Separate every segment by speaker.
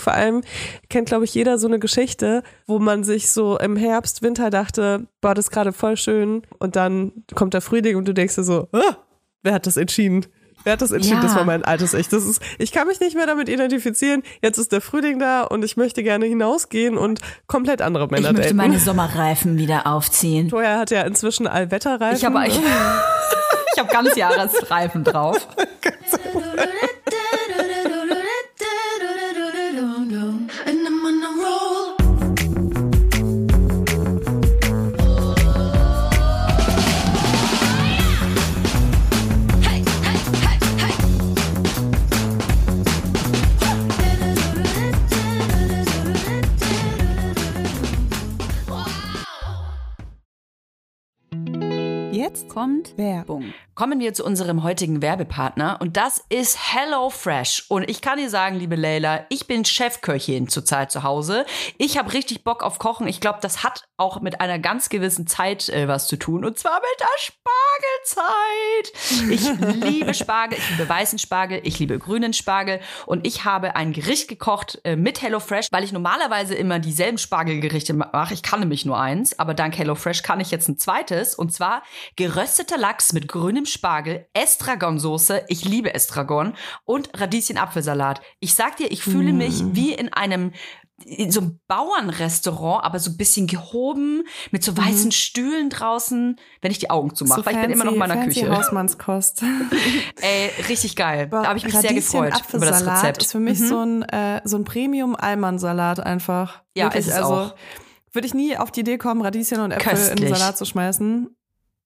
Speaker 1: Vor allem kennt, glaube ich, jeder so eine Geschichte, wo man sich so im Herbst, Winter dachte, boah, das ist gerade voll schön. Und dann kommt der Frühling und du denkst dir so, ah, wer hat das entschieden? Wer hat das entschieden? Ja. Das war mein altes Ich. Das ist, ich kann mich nicht mehr damit identifizieren. Jetzt ist der Frühling da und ich möchte gerne hinausgehen und komplett andere Männer
Speaker 2: Ich möchte daten. meine Sommerreifen wieder aufziehen.
Speaker 1: Toya hat ja inzwischen Allwetterreifen.
Speaker 2: Ich habe ich, ich hab Ganzjahresreifen drauf.
Speaker 3: Kommt Werbung.
Speaker 2: Kommen wir zu unserem heutigen Werbepartner und das ist HelloFresh. Und ich kann dir sagen, liebe Leila, ich bin Chefköchin zurzeit zu Hause. Ich habe richtig Bock auf Kochen. Ich glaube, das hat auch mit einer ganz gewissen Zeit äh, was zu tun und zwar mit der Spargelzeit. Ich liebe Spargel, ich liebe weißen Spargel, ich liebe grünen Spargel und ich habe ein Gericht gekocht äh, mit HelloFresh, weil ich normalerweise immer dieselben Spargelgerichte mache. Ich kann nämlich nur eins, aber dank HelloFresh kann ich jetzt ein zweites und zwar gerösteter Lachs mit grünem Spargel, Estragonsoße, ich liebe Estragon und Radieschen-Apfelsalat. Ich sag dir, ich fühle mich mm. wie in einem in so einem Bauernrestaurant, aber so ein bisschen gehoben, mit so weißen mhm. Stühlen draußen, wenn ich die Augen zumache, so weil ich bin immer noch in meiner fancy Küche.
Speaker 1: Hausmannskost.
Speaker 2: Ey, richtig geil. da habe ich mich sehr gefreut über das Rezept.
Speaker 1: ist für mich mhm. so ein, äh, so ein Premium-Almansalat einfach.
Speaker 2: Ja, Wirklich, ist es also, auch.
Speaker 1: Würde ich nie auf die Idee kommen, Radieschen und Äpfel Köstlich. in den Salat zu schmeißen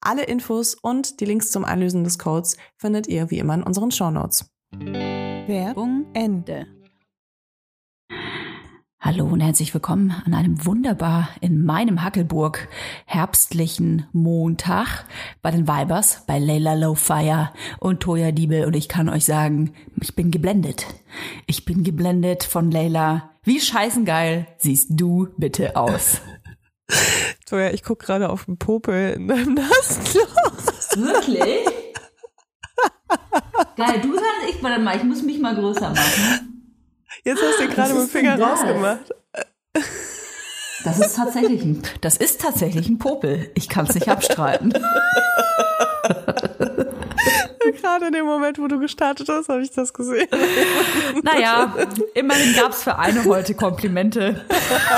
Speaker 1: Alle Infos und die Links zum Einlösen des Codes findet ihr wie immer in unseren Shownotes.
Speaker 3: Werbung Ende.
Speaker 2: Hallo und herzlich willkommen an einem wunderbar in meinem Hackelburg herbstlichen Montag bei den Vibers, bei Layla Lowfire und Toya Diebel und ich kann euch sagen, ich bin geblendet. Ich bin geblendet von Layla. Wie scheißengeil siehst du bitte aus?
Speaker 1: Toja, ich guck gerade auf den Popel in deinem Nasenloch.
Speaker 2: Wirklich? Geil, du sagst, ich, warte mal, ich muss mich mal größer machen.
Speaker 1: Jetzt hast du gerade mit dem Finger rausgemacht.
Speaker 2: Das ist tatsächlich ein, das ist tatsächlich ein Popel. Ich kann es nicht abstreiten.
Speaker 1: Gerade in dem Moment, wo du gestartet hast, habe ich das gesehen.
Speaker 2: Naja, immerhin gab's für eine heute Komplimente.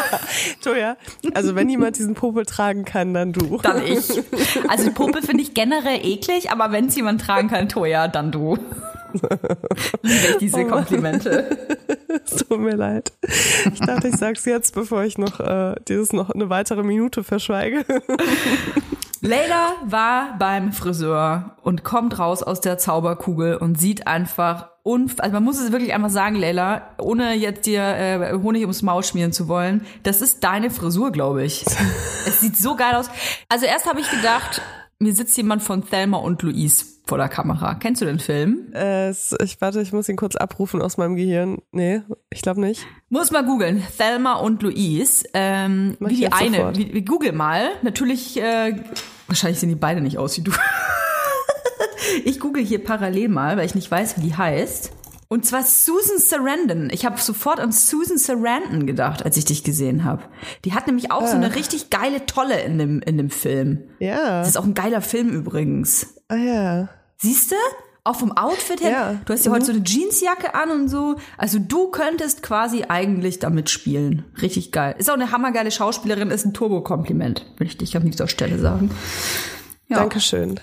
Speaker 1: Toja, also wenn jemand diesen Popel tragen kann, dann du.
Speaker 2: Dann ich. Also die Puppe finde ich generell eklig, aber wenn es jemand tragen kann, Toja, dann du. Liebe ich diese Komplimente.
Speaker 1: Es tut mir leid. Ich dachte, ich sag's jetzt, bevor ich noch äh, dieses noch eine weitere Minute verschweige.
Speaker 2: Leila war beim Friseur und kommt raus aus der Zauberkugel und sieht einfach unf also man muss es wirklich einmal sagen, Leila, ohne jetzt dir äh, Honig ums Maul schmieren zu wollen, das ist deine Frisur, glaube ich. es sieht so geil aus. Also erst habe ich gedacht, mir sitzt jemand von Thelma und Louise vor der Kamera. Kennst du den Film?
Speaker 1: Äh, ich warte, ich muss ihn kurz abrufen aus meinem Gehirn. Nee, ich glaube nicht.
Speaker 2: Muss mal googeln. Thelma und Louise. Ähm, wie die eine. Wie, wie, google mal. Natürlich, äh, wahrscheinlich sehen die beide nicht aus wie du. ich google hier parallel mal, weil ich nicht weiß, wie die heißt. Und zwar Susan Sarandon. Ich habe sofort an Susan Sarandon gedacht, als ich dich gesehen habe. Die hat nämlich auch ja. so eine richtig geile Tolle in dem, in dem Film.
Speaker 1: Ja.
Speaker 2: Das ist auch ein geiler Film übrigens.
Speaker 1: Ah ja.
Speaker 2: Siehst du? Auch vom Outfit her. Ja. Du hast ja mhm. heute so eine Jeansjacke an und so. Also du könntest quasi eigentlich damit spielen. Richtig geil. Ist auch eine hammergeile Schauspielerin, ist ein Turbo-Kompliment, würde ich dich an dieser Stelle sagen.
Speaker 1: Ja. Dankeschön.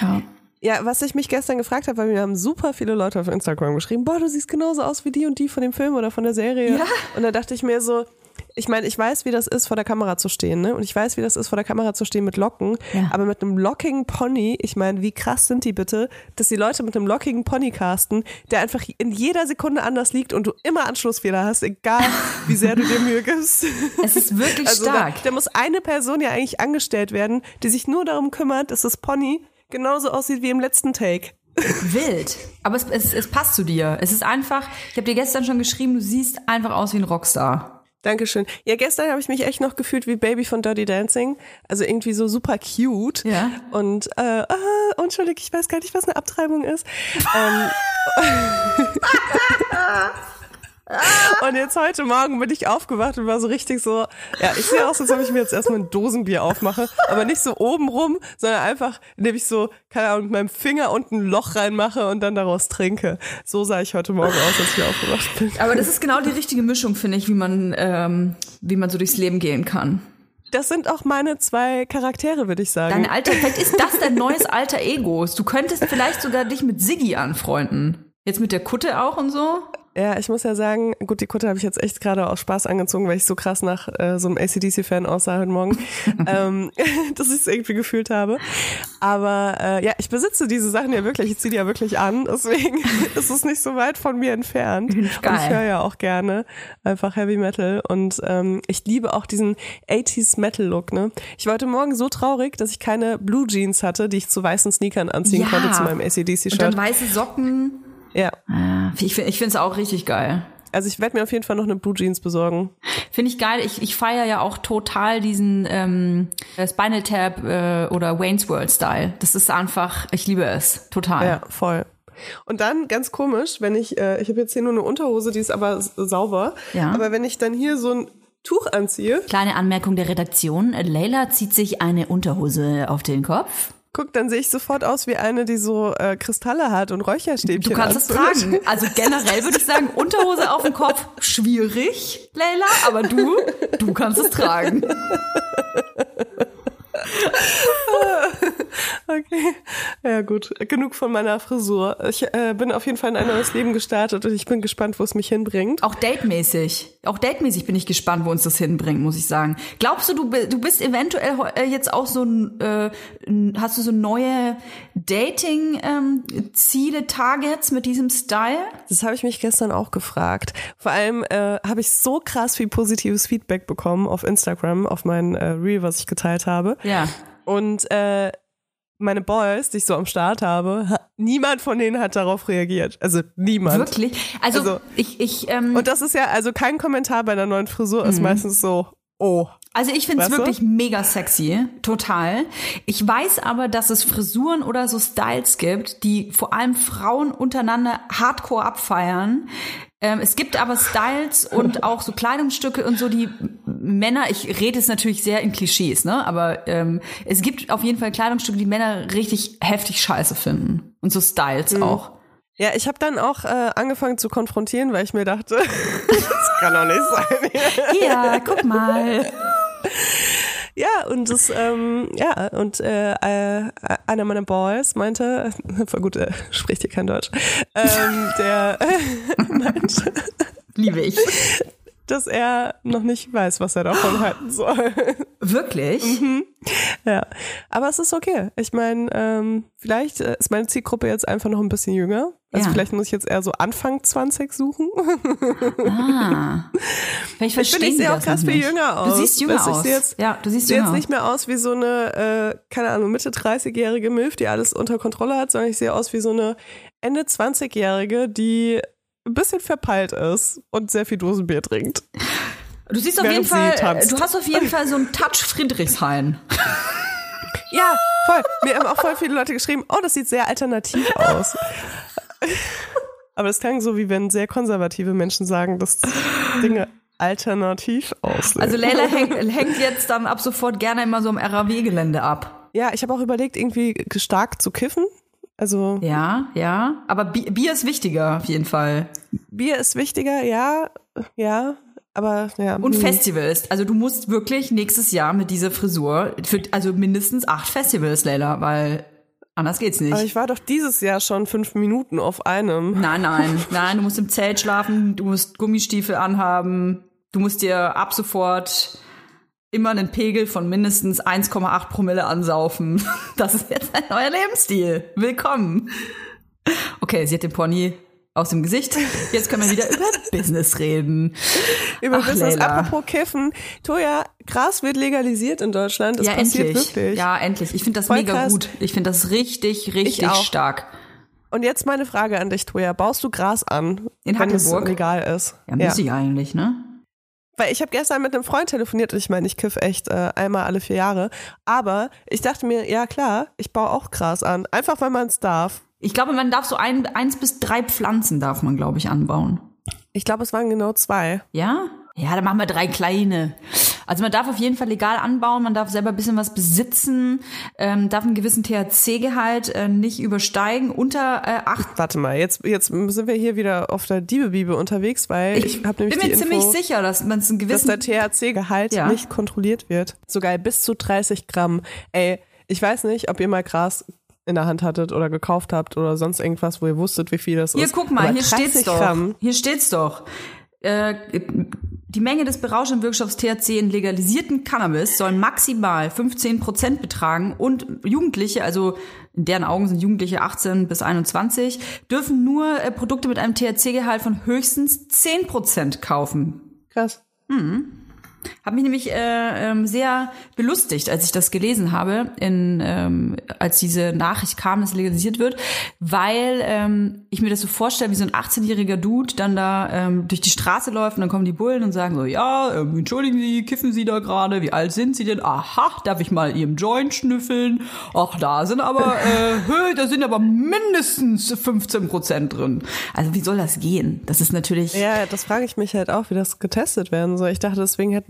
Speaker 2: Ja.
Speaker 1: Ja, was ich mich gestern gefragt habe, weil mir haben super viele Leute auf Instagram geschrieben, boah, du siehst genauso aus wie die und die von dem Film oder von der Serie.
Speaker 2: Ja.
Speaker 1: Und da dachte ich mir so, ich meine, ich weiß, wie das ist, vor der Kamera zu stehen, ne? Und ich weiß, wie das ist, vor der Kamera zu stehen mit Locken. Ja. Aber mit einem lockigen Pony, ich meine, wie krass sind die bitte, dass die Leute mit einem lockigen Pony casten, der einfach in jeder Sekunde anders liegt und du immer Anschlussfehler hast, egal wie sehr du dir Mühe gibst.
Speaker 2: Es ist wirklich also stark.
Speaker 1: Da, da muss eine Person ja eigentlich angestellt werden, die sich nur darum kümmert, dass das Pony genauso aussieht wie im letzten Take.
Speaker 2: Wild. Aber es, es, es passt zu dir. Es ist einfach, ich habe dir gestern schon geschrieben, du siehst einfach aus wie ein Rockstar.
Speaker 1: Dankeschön. Ja, gestern habe ich mich echt noch gefühlt wie Baby von Dirty Dancing. Also irgendwie so super cute.
Speaker 2: Ja.
Speaker 1: Und, äh, ah, unschuldig, ich weiß gar nicht, was eine Abtreibung ist. ähm, Und jetzt heute Morgen bin ich aufgewacht und war so richtig so, ja, ich sehe aus, als ob ich mir jetzt erstmal ein Dosenbier aufmache, aber nicht so oben rum, sondern einfach, indem ich so, keine Ahnung, mit meinem Finger unten ein Loch reinmache und dann daraus trinke. So sah ich heute Morgen aus, als ich aufgewacht bin.
Speaker 2: Aber das ist genau die richtige Mischung, finde ich, wie man, ähm, wie man so durchs Leben gehen kann.
Speaker 1: Das sind auch meine zwei Charaktere, würde ich sagen.
Speaker 2: Dein alter, vielleicht ist das dein neues alter Ego. Du könntest vielleicht sogar dich mit Siggi anfreunden. Jetzt mit der Kutte auch und so?
Speaker 1: Ja, ich muss ja sagen, gut, die Kutte habe ich jetzt echt gerade aus Spaß angezogen, weil ich so krass nach äh, so einem ACDC-Fan aussah heute Morgen, ähm, dass ich es irgendwie gefühlt habe. Aber äh, ja, ich besitze diese Sachen ja wirklich, ich ziehe die ja wirklich an, deswegen ist es nicht so weit von mir entfernt.
Speaker 2: Geil.
Speaker 1: Und ich höre ja auch gerne einfach Heavy Metal und ähm, ich liebe auch diesen 80s Metal-Look. Ne? Ich war heute Morgen so traurig, dass ich keine Blue Jeans hatte, die ich zu weißen Sneakern anziehen
Speaker 2: ja.
Speaker 1: konnte zu meinem ACDC-Shirt. Und
Speaker 2: dann weiße Socken.
Speaker 1: Ja.
Speaker 2: Ich finde es auch richtig geil.
Speaker 1: Also ich werde mir auf jeden Fall noch eine Blue Jeans besorgen.
Speaker 2: Finde ich geil. Ich, ich feiere ja auch total diesen ähm, Spinal Tap äh, oder Wayne's World Style. Das ist einfach, ich liebe es. Total.
Speaker 1: Ja, voll. Und dann ganz komisch, wenn ich, äh, ich habe jetzt hier nur eine Unterhose, die ist aber sauber.
Speaker 2: Ja.
Speaker 1: Aber wenn ich dann hier so ein Tuch anziehe.
Speaker 2: Kleine Anmerkung der Redaktion. Leila zieht sich eine Unterhose auf den Kopf.
Speaker 1: Guck, dann sehe ich sofort aus wie eine, die so äh, Kristalle hat und Räucherstäbchen.
Speaker 2: Du kannst es tragen. Also generell würde ich sagen, Unterhose auf dem Kopf, schwierig, Leila, aber du, du kannst es tragen.
Speaker 1: okay. Ja, gut. Genug von meiner Frisur. Ich äh, bin auf jeden Fall in ein neues Leben gestartet und ich bin gespannt, wo es mich hinbringt.
Speaker 2: Auch datemäßig. Auch datemäßig bin ich gespannt, wo uns das hinbringt, muss ich sagen. Glaubst du, du, du bist eventuell äh, jetzt auch so ein, äh, hast du so neue Dating-Ziele, ähm, Targets mit diesem Style?
Speaker 1: Das habe ich mich gestern auch gefragt. Vor allem äh, habe ich so krass viel positives Feedback bekommen auf Instagram, auf mein äh, Reel, was ich geteilt habe.
Speaker 2: Ja.
Speaker 1: Und äh, meine Boys, die ich so am Start habe, niemand von denen hat darauf reagiert. Also niemand.
Speaker 2: Wirklich? Also, also ich, ich ähm
Speaker 1: Und das ist ja, also kein Kommentar bei einer neuen Frisur ist mhm. meistens so, oh.
Speaker 2: Also ich finde es wirklich mega sexy, total. Ich weiß aber, dass es Frisuren oder so Styles gibt, die vor allem Frauen untereinander hardcore abfeiern, ähm, es gibt aber Styles und auch so Kleidungsstücke und so, die Männer, ich rede es natürlich sehr in Klischees, ne? Aber ähm, es gibt auf jeden Fall Kleidungsstücke, die Männer richtig heftig scheiße finden. Und so Styles
Speaker 1: Mhm.
Speaker 2: auch.
Speaker 1: Ja, ich habe dann auch äh, angefangen zu konfrontieren, weil ich mir dachte, kann doch nicht sein.
Speaker 2: Ja, guck mal.
Speaker 1: Ja, und das, ähm, ja, und äh, äh, einer meiner Boys meinte, voll gut, er spricht hier kein Deutsch, ähm, der äh, meinte,
Speaker 2: Liebe ich.
Speaker 1: dass er noch nicht weiß, was er davon halten soll.
Speaker 2: Wirklich?
Speaker 1: ja, aber es ist okay. Ich meine, ähm, vielleicht äh, ist meine Zielgruppe jetzt einfach noch ein bisschen jünger. Also
Speaker 2: Ja.
Speaker 1: vielleicht muss ich jetzt eher so Anfang 20 suchen.
Speaker 2: Ah. Vielleicht
Speaker 1: Ich
Speaker 2: verstehen
Speaker 1: finde, ich sehe auch krass viel jünger aus.
Speaker 2: Du siehst jünger
Speaker 1: Weißt ich
Speaker 2: aus.
Speaker 1: sehe jetzt,
Speaker 2: ja, du siehst jünger
Speaker 1: jetzt nicht mehr aus wie so eine, äh, keine Ahnung, Mitte 30-jährige Milf, die alles unter Kontrolle hat, sondern ich sehe aus wie so eine Ende 20-jährige, die ein bisschen verpeilt ist und sehr viel Dosenbier trinkt.
Speaker 2: Du siehst auf jeden Fall,
Speaker 1: tanzt.
Speaker 2: du hast auf jeden Fall so einen Touch Friedrichshain.
Speaker 1: Ja, voll. Mir haben auch voll viele Leute geschrieben, oh, das sieht sehr alternativ aus. Aber es klang so, wie wenn sehr konservative Menschen sagen, dass Dinge alternativ aussehen.
Speaker 2: Also Leila hängt, hängt jetzt dann ab sofort gerne immer so am RAW-Gelände ab.
Speaker 1: ja, ich habe auch überlegt, irgendwie stark zu kiffen. Also
Speaker 2: Ja, ja. Aber Bi- Bier ist wichtiger auf jeden Fall.
Speaker 1: Bier ist wichtiger, ja, ja, aber ja.
Speaker 2: Und
Speaker 1: hm.
Speaker 2: Festivals. Also du musst wirklich nächstes Jahr mit dieser Frisur, für, also mindestens acht Festivals, Leila, weil anders geht's nicht.
Speaker 1: Aber ich war doch dieses Jahr schon fünf Minuten auf einem.
Speaker 2: Nein, nein, nein, du musst im Zelt schlafen, du musst Gummistiefel anhaben, du musst dir ab sofort immer einen Pegel von mindestens 1,8 Promille ansaufen. Das ist jetzt ein neuer Lebensstil. Willkommen. Okay, sie hat den Pony aus dem Gesicht. Jetzt können wir wieder über Business reden.
Speaker 1: Über
Speaker 2: Ach,
Speaker 1: Business.
Speaker 2: Leila.
Speaker 1: Apropos Kiffen. Toja, Gras wird legalisiert in Deutschland. Das
Speaker 2: ja, endlich.
Speaker 1: wirklich.
Speaker 2: Ja, endlich. Ich finde das
Speaker 1: Voll
Speaker 2: mega
Speaker 1: krass.
Speaker 2: gut. Ich finde das richtig, richtig stark.
Speaker 1: Und jetzt meine Frage an dich, Toja. Baust du Gras an,
Speaker 2: In
Speaker 1: wenn es
Speaker 2: Hackelburg?
Speaker 1: legal ist?
Speaker 2: Ja, müsste ich eigentlich, ne?
Speaker 1: Weil ich habe gestern mit einem Freund telefoniert und ich meine, ich kiff echt äh, einmal alle vier Jahre. Aber ich dachte mir, ja klar, ich baue auch Gras an. Einfach weil man es darf.
Speaker 2: Ich glaube, man darf so ein, eins bis drei Pflanzen darf man, glaube ich, anbauen.
Speaker 1: Ich glaube, es waren genau zwei.
Speaker 2: Ja? Ja, dann machen wir drei kleine. Also man darf auf jeden Fall legal anbauen, man darf selber ein bisschen was besitzen, ähm, darf einen gewissen THC-Gehalt äh, nicht übersteigen, unter äh, acht.
Speaker 1: Warte mal, jetzt, jetzt sind wir hier wieder auf der Diebe-Bibel unterwegs, weil ich, habe nämlich
Speaker 2: bin mir ziemlich
Speaker 1: Info,
Speaker 2: sicher, dass man es einen
Speaker 1: dass
Speaker 2: gewissen
Speaker 1: der THC-Gehalt
Speaker 2: Ja.
Speaker 1: nicht kontrolliert wird. Sogar bis zu 30 Gramm. Ey, ich weiß nicht, ob ihr mal Gras in der Hand hattet oder gekauft habt oder sonst irgendwas, wo ihr wusstet, wie viel das
Speaker 2: Hier,
Speaker 1: ist.
Speaker 2: guck mal,
Speaker 1: Aber
Speaker 2: hier
Speaker 1: 30
Speaker 2: steht's doch.
Speaker 1: Gramm,
Speaker 2: Hier steht's doch. Äh, die Menge des berauschenden Wirkstoffs THC in legalisierten Cannabis soll maximal 15 Prozent betragen und Jugendliche, also in deren Augen sind Jugendliche 18 bis 21, dürfen nur äh, Produkte mit einem THC-Gehalt von höchstens 10 Prozent kaufen.
Speaker 1: Krass.
Speaker 2: Hat mich nämlich äh, ähm, sehr belustigt, als ich das gelesen habe, in, ähm, als diese Nachricht kam, dass legalisiert wird, weil ähm, ich mir das so vorstelle, wie so ein 18-jähriger Dude dann da ähm, durch die Straße läuft und dann kommen die Bullen und sagen so, ja, ähm, entschuldigen Sie, kiffen Sie da gerade, wie alt sind Sie denn? Aha, darf ich mal Ihrem Joint schnüffeln? Ach, da sind aber, äh, da sind aber mindestens 15 Prozent drin. Also wie soll das gehen? Das ist natürlich...
Speaker 1: Ja, das frage ich mich halt auch, wie das getestet werden soll. Ich dachte, deswegen hätten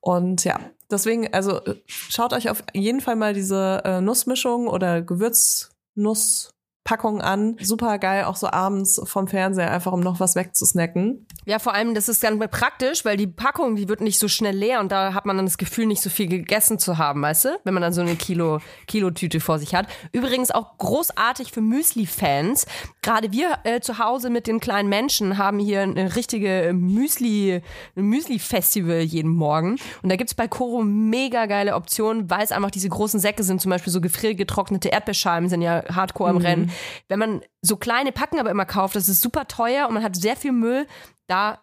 Speaker 1: Und ja, deswegen, also äh, schaut euch auf jeden Fall mal diese äh, Nussmischung oder Gewürznusspackung an. Super geil, auch so abends vom Fernseher, einfach um noch was wegzusnacken.
Speaker 4: Ja, vor allem, das ist ganz praktisch, weil die Packung, die wird nicht so schnell leer und da hat man dann das Gefühl, nicht so viel gegessen zu haben, weißt du? Wenn man dann so eine Kilo, Kilotüte vor sich hat. Übrigens auch großartig für Müsli-Fans. Gerade wir äh, zu Hause mit den kleinen Menschen haben hier eine richtige Müsli, Müsli-Festival jeden Morgen. Und da gibt's bei Koro mega geile Optionen, weil es einfach diese großen Säcke sind, zum Beispiel so gefriergetrocknete Erdbeerscheiben sind ja hardcore im Rennen. Wenn man so kleine Packen aber immer kauft, das ist super teuer und man hat sehr viel Müll, da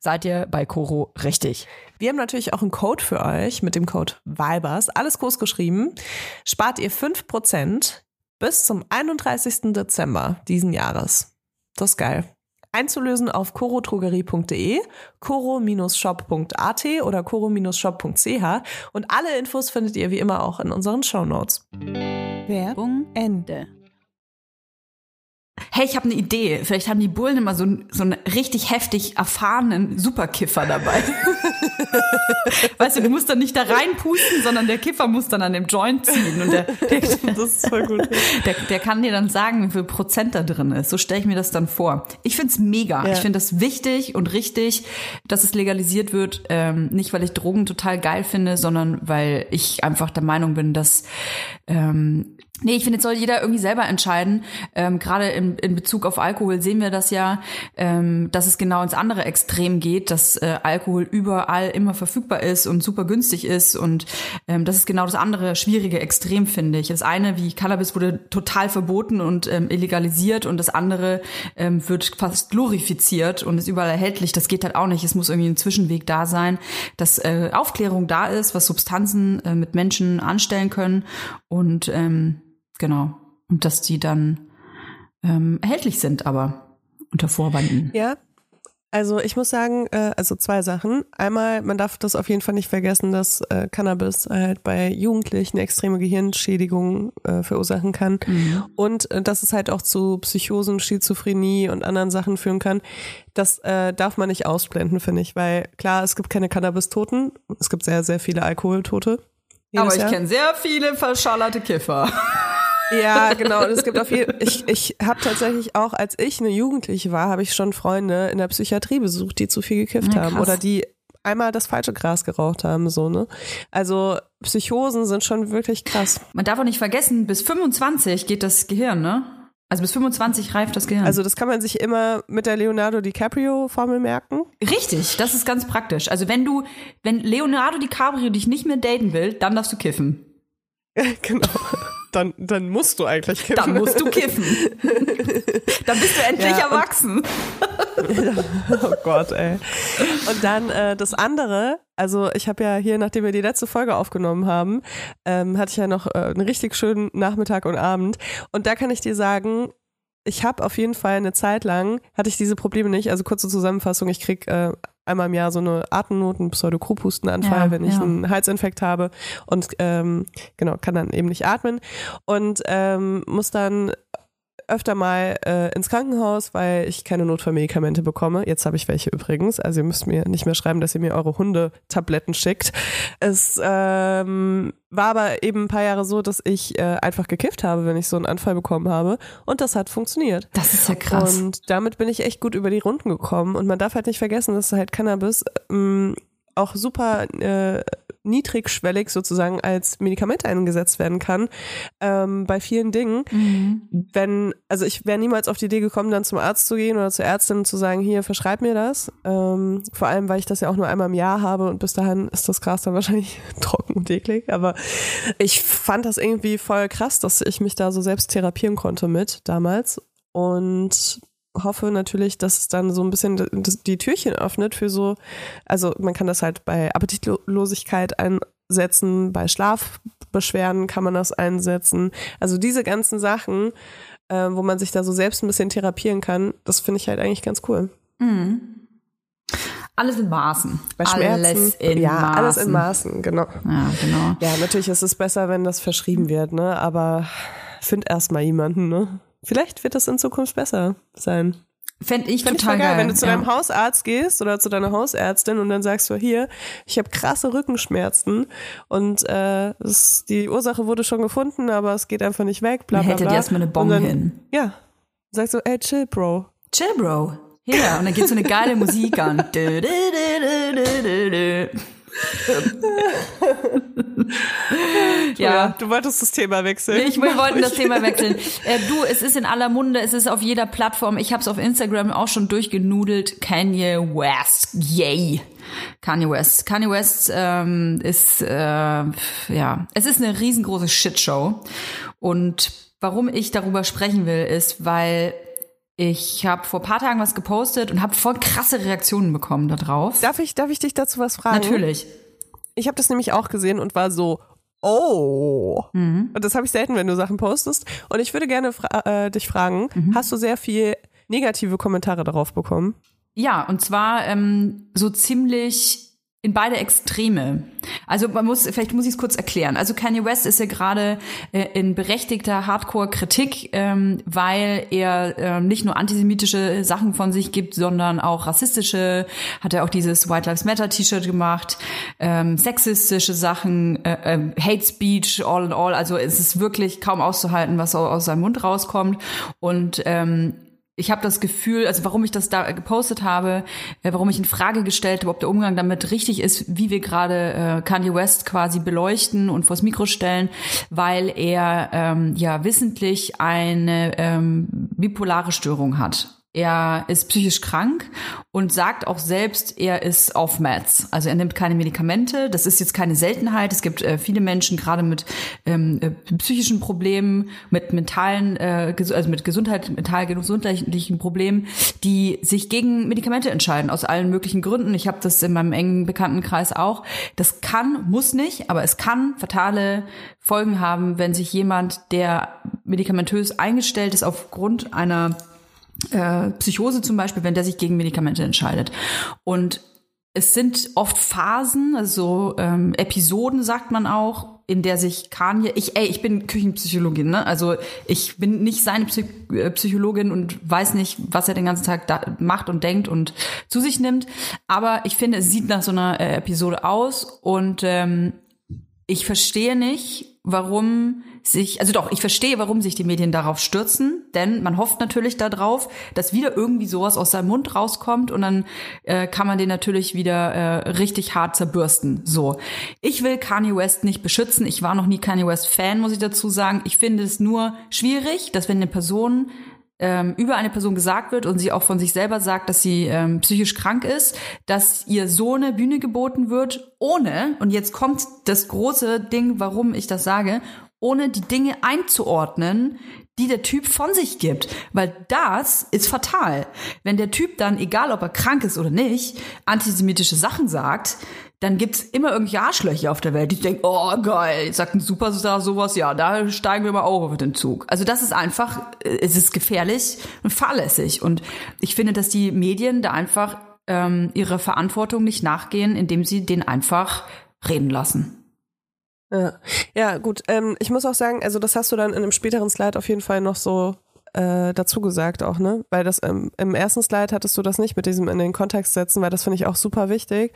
Speaker 4: seid ihr bei Koro richtig.
Speaker 1: Wir haben natürlich auch einen Code für euch mit dem Code VIBERS, alles groß geschrieben. Spart ihr 5% bis zum 31. Dezember diesen Jahres. Das ist geil. Einzulösen auf corotrogerie.de, coro-shop.at oder coro-shop.ch und alle Infos findet ihr wie immer auch in unseren Shownotes.
Speaker 5: Werbung Ende.
Speaker 2: Hey, ich habe eine Idee. Vielleicht haben die Bullen immer so, einen- so einen richtig heftig erfahrenen Superkiffer dabei. weißt du, du musst dann nicht da reinpusten, sondern der Kiffer muss dann an dem Joint ziehen. Und der, der,
Speaker 1: Das ist voll gut.
Speaker 2: der, der kann dir dann sagen, wie viel Prozent da drin ist. So stelle ich mir das dann vor. Ich find's mega.
Speaker 1: Ja.
Speaker 2: Ich finde das wichtig und richtig, dass es legalisiert wird. Ähm, nicht, weil ich Drogen total geil finde, sondern weil ich einfach der Meinung bin, dass ähm, Nee, ich finde, jetzt soll jeder irgendwie selber entscheiden. Ähm, Gerade in, in Bezug auf Alkohol sehen wir das ja, ähm, dass es genau ins andere Extrem geht, dass äh, Alkohol überall immer verfügbar ist und super günstig ist. Und ähm, das ist genau das andere schwierige Extrem, finde ich. Das eine, wie Cannabis, wurde total verboten und ähm, illegalisiert und das andere ähm, wird fast glorifiziert und ist überall erhältlich. Das geht halt auch nicht. Es muss irgendwie ein Zwischenweg da sein, dass äh, Aufklärung da ist, was Substanzen äh, mit Menschen anstellen können und ähm, Genau. Und dass die dann ähm, erhältlich sind, aber unter Vorwanden.
Speaker 1: Ja, also ich muss sagen, äh, also zwei Sachen. Einmal, man darf das auf jeden Fall nicht vergessen, dass äh, Cannabis halt bei Jugendlichen extreme Gehirnschädigungen äh, verursachen kann und äh, dass es halt auch zu Psychosen, Schizophrenie und anderen Sachen führen kann. Das darf man nicht ausblenden, finde ich, weil klar, es gibt keine Cannabis-Toten, es gibt sehr, sehr viele Alkoholtote. jedes Jahr.
Speaker 2: kenne sehr viele verschallerte Kiffer.
Speaker 1: Ja, genau. Und es gibt auf jeden ich ich habe tatsächlich auch, als ich eine Jugendliche war, habe ich schon Freunde in der Psychiatrie besucht, die zu viel gekifft
Speaker 2: Ja,
Speaker 1: haben oder die einmal das falsche Gras geraucht haben, so ne. Also Psychosen sind schon wirklich krass.
Speaker 2: Man darf auch nicht vergessen, bis 25 geht das Gehirn, ne? Also bis 25 reift das Gehirn.
Speaker 1: Also das kann man sich immer mit der Leonardo DiCaprio Formel merken.
Speaker 2: richtig, das ist ganz praktisch. Also wenn du, wenn Leonardo DiCaprio dich nicht mehr daten will, dann darfst du kiffen.
Speaker 1: genau. Dann, dann musst du eigentlich kiffen.
Speaker 2: Dann musst du kiffen. dann bist du endlich
Speaker 1: Ja,
Speaker 2: erwachsen.
Speaker 1: Oh Gott, ey. Und dann äh, das andere, also ich habe ja hier, nachdem wir die letzte Folge aufgenommen haben, ähm, hatte ich ja noch äh, einen richtig schönen Nachmittag und Abend. Und da kann ich dir sagen, ich habe auf jeden Fall eine Zeit lang, hatte ich diese Probleme nicht. Also kurze Zusammenfassung, ich krieg äh, einmal im Jahr so eine Atemnot, einen Pseudokrupustenanfall,
Speaker 2: Ja,
Speaker 1: wenn ich
Speaker 2: ja.
Speaker 1: einen Halsinfekt habe und ähm, genau, kann dann eben nicht atmen und ähm, muss dann öfter mal äh, ins Krankenhaus, weil ich keine Notfallmedikamente bekomme. Jetzt habe ich welche übrigens. Also ihr müsst mir nicht mehr schreiben, dass ihr mir eure Hundetabletten schickt. Es ähm, war aber eben ein paar Jahre so, dass ich äh, einfach gekifft habe, wenn ich so einen Anfall bekommen habe. Und das hat funktioniert.
Speaker 2: Das ist ja krass.
Speaker 1: Und damit bin ich echt gut über die Runden gekommen. Und man darf halt nicht vergessen, dass halt Cannabis ähm, auch super äh, niedrigschwellig sozusagen als Medikament eingesetzt werden kann ähm, bei vielen Dingen.
Speaker 2: Mhm.
Speaker 1: Wenn, also ich wäre niemals auf die Idee gekommen, dann zum Arzt zu gehen oder zur Ärztin zu sagen, hier, verschreib mir das. Ähm, vor allem, weil ich das ja auch nur einmal im Jahr habe und bis dahin ist das Gras dann wahrscheinlich trocken und eklig. Aber ich fand das irgendwie voll krass, dass ich mich da so selbst therapieren konnte mit damals. Und hoffe natürlich, dass es dann so ein bisschen die Türchen öffnet für so, also man kann das halt bei Appetitlosigkeit einsetzen, bei Schlafbeschwerden kann man das einsetzen. Also diese ganzen Sachen, äh, wo man sich da so selbst ein bisschen therapieren kann, das finde ich halt eigentlich ganz cool.
Speaker 2: Mhm. Alles in Maßen.
Speaker 1: Bei Schmerzen.
Speaker 2: Alles in
Speaker 1: ja,
Speaker 2: Maßen.
Speaker 1: alles in Maßen, genau.
Speaker 2: Ja, genau.
Speaker 1: Ja, natürlich ist es besser, wenn das verschrieben wird, ne? Aber find erst mal jemanden, ne? Vielleicht wird das in Zukunft besser sein.
Speaker 2: Fände ich
Speaker 1: Fände ich
Speaker 2: total
Speaker 1: voll geil,
Speaker 2: geil.
Speaker 1: wenn du zu
Speaker 2: ja.
Speaker 1: deinem Hausarzt gehst oder zu deiner Hausärztin und dann sagst du, hier, ich habe krasse Rückenschmerzen und äh, es, die Ursache wurde schon gefunden, aber es geht einfach nicht weg, bla bla
Speaker 2: hätte
Speaker 1: bla.
Speaker 2: dir erstmal eine Bombe
Speaker 1: dann,
Speaker 2: hin.
Speaker 1: Ja, sagst du, ey, chill, Bro.
Speaker 2: Chill, Bro. Ja, und dann geht so eine geile Musik an. Ja.
Speaker 1: du wolltest das Thema wechseln.
Speaker 2: Ich, wir wollten das Thema wechseln. Äh, du, es ist in aller Munde, es ist auf jeder Plattform. Ich habe es auf Instagram auch schon durchgenudelt. Kanye West, yay. Kanye West. Kanye West ähm, ist, äh, ja, es ist eine riesengroße Shitshow. Und warum ich darüber sprechen will, ist, weil ich habe vor paar Tagen was gepostet und habe voll krasse Reaktionen bekommen darauf.
Speaker 1: Darf ich, darf ich dich dazu was fragen?
Speaker 2: Natürlich.
Speaker 1: Ich habe das nämlich auch gesehen und war so, oh.
Speaker 2: Mhm.
Speaker 1: Und das habe ich selten, wenn du Sachen postest. Und ich würde gerne fra äh, dich fragen,
Speaker 2: Mhm.
Speaker 1: hast du sehr viel negative Kommentare darauf bekommen?
Speaker 2: Ja, und zwar ähm, so ziemlich in beide Extreme. Also man muss, vielleicht muss ich es kurz erklären. Also Kanye West ist ja gerade äh, in berechtigter Hardcore-Kritik, ähm, weil er ähm, nicht nur antisemitische Sachen von sich gibt, sondern auch rassistische. Hat er auch dieses White Lives Matter T-Shirt gemacht, ähm, sexistische Sachen, äh, ähm, Hate Speech, all in all. Also es ist wirklich kaum auszuhalten, was au- aus seinem Mund rauskommt. Und ähm, ich habe das Gefühl, also warum ich das da gepostet habe, äh, warum ich in Frage gestellt habe, ob der Umgang damit richtig ist, wie wir gerade äh, Kanye West quasi beleuchten und vors Mikro stellen, weil er ähm, ja wissentlich eine ähm, bipolare Störung hat. Er ist psychisch krank und sagt auch selbst, er ist auf Meds. Also er nimmt keine Medikamente. Das ist jetzt keine Seltenheit. Es gibt äh, viele Menschen, gerade mit ähm, äh, psychischen Problemen, mit mentalen, äh, also mit Gesundheit, mental gesundheitlichen Problemen, die sich gegen Medikamente entscheiden, aus allen möglichen Gründen. Ich habe das in meinem engen Bekanntenkreis auch. Das kann, muss nicht, aber es kann fatale Folgen haben, wenn sich jemand, der medikamentös eingestellt ist, aufgrund einer äh, Psychose zum Beispiel, wenn der sich gegen Medikamente entscheidet. Und es sind oft Phasen, also ähm, Episoden sagt man auch, in der sich Kanye, ich, ey, ich bin Küchenpsychologin, ne? Also ich bin nicht seine Psy äh, Psychologin und weiß nicht, was er den ganzen Tag da macht und denkt und zu sich nimmt. Aber ich finde, es sieht nach so einer äh, Episode aus und ähm, ich verstehe nicht, warum sich, also doch, ich verstehe, warum sich die Medien darauf stürzen, denn man hofft natürlich darauf, dass wieder irgendwie sowas aus seinem Mund rauskommt und dann äh, kann man den natürlich wieder äh, richtig hart zerbürsten. So, ich will Kanye West nicht beschützen. Ich war noch nie Kanye West Fan, muss ich dazu sagen. Ich finde es nur schwierig, dass wenn eine Person ähm, über eine Person gesagt wird und sie auch von sich selber sagt, dass sie ähm, psychisch krank ist, dass ihr so eine Bühne geboten wird, ohne, und jetzt kommt das große Ding, warum ich das sage, ohne die Dinge einzuordnen, die der Typ von sich gibt. Weil das ist fatal. Wenn der Typ dann, egal ob er krank ist oder nicht, antisemitische Sachen sagt, dann gibt's immer irgendwelche Arschlöcher auf der Welt, die denken, oh geil, sagt ein Superstar sowas, ja, da steigen wir mal auch auf den Zug. Also das ist einfach, äh, es ist gefährlich und fahrlässig. Und ich finde, dass die Medien da einfach ähm, ihrer Verantwortung nicht nachgehen, indem sie den einfach reden lassen.
Speaker 1: Ja, ja gut. Ähm, ich muss auch sagen, also das hast du dann in einem späteren Slide auf jeden Fall noch so äh, dazu gesagt auch, ne? Weil das ähm, im ersten Slide hattest du das nicht mit diesem in den Kontext setzen, weil das finde ich auch super wichtig.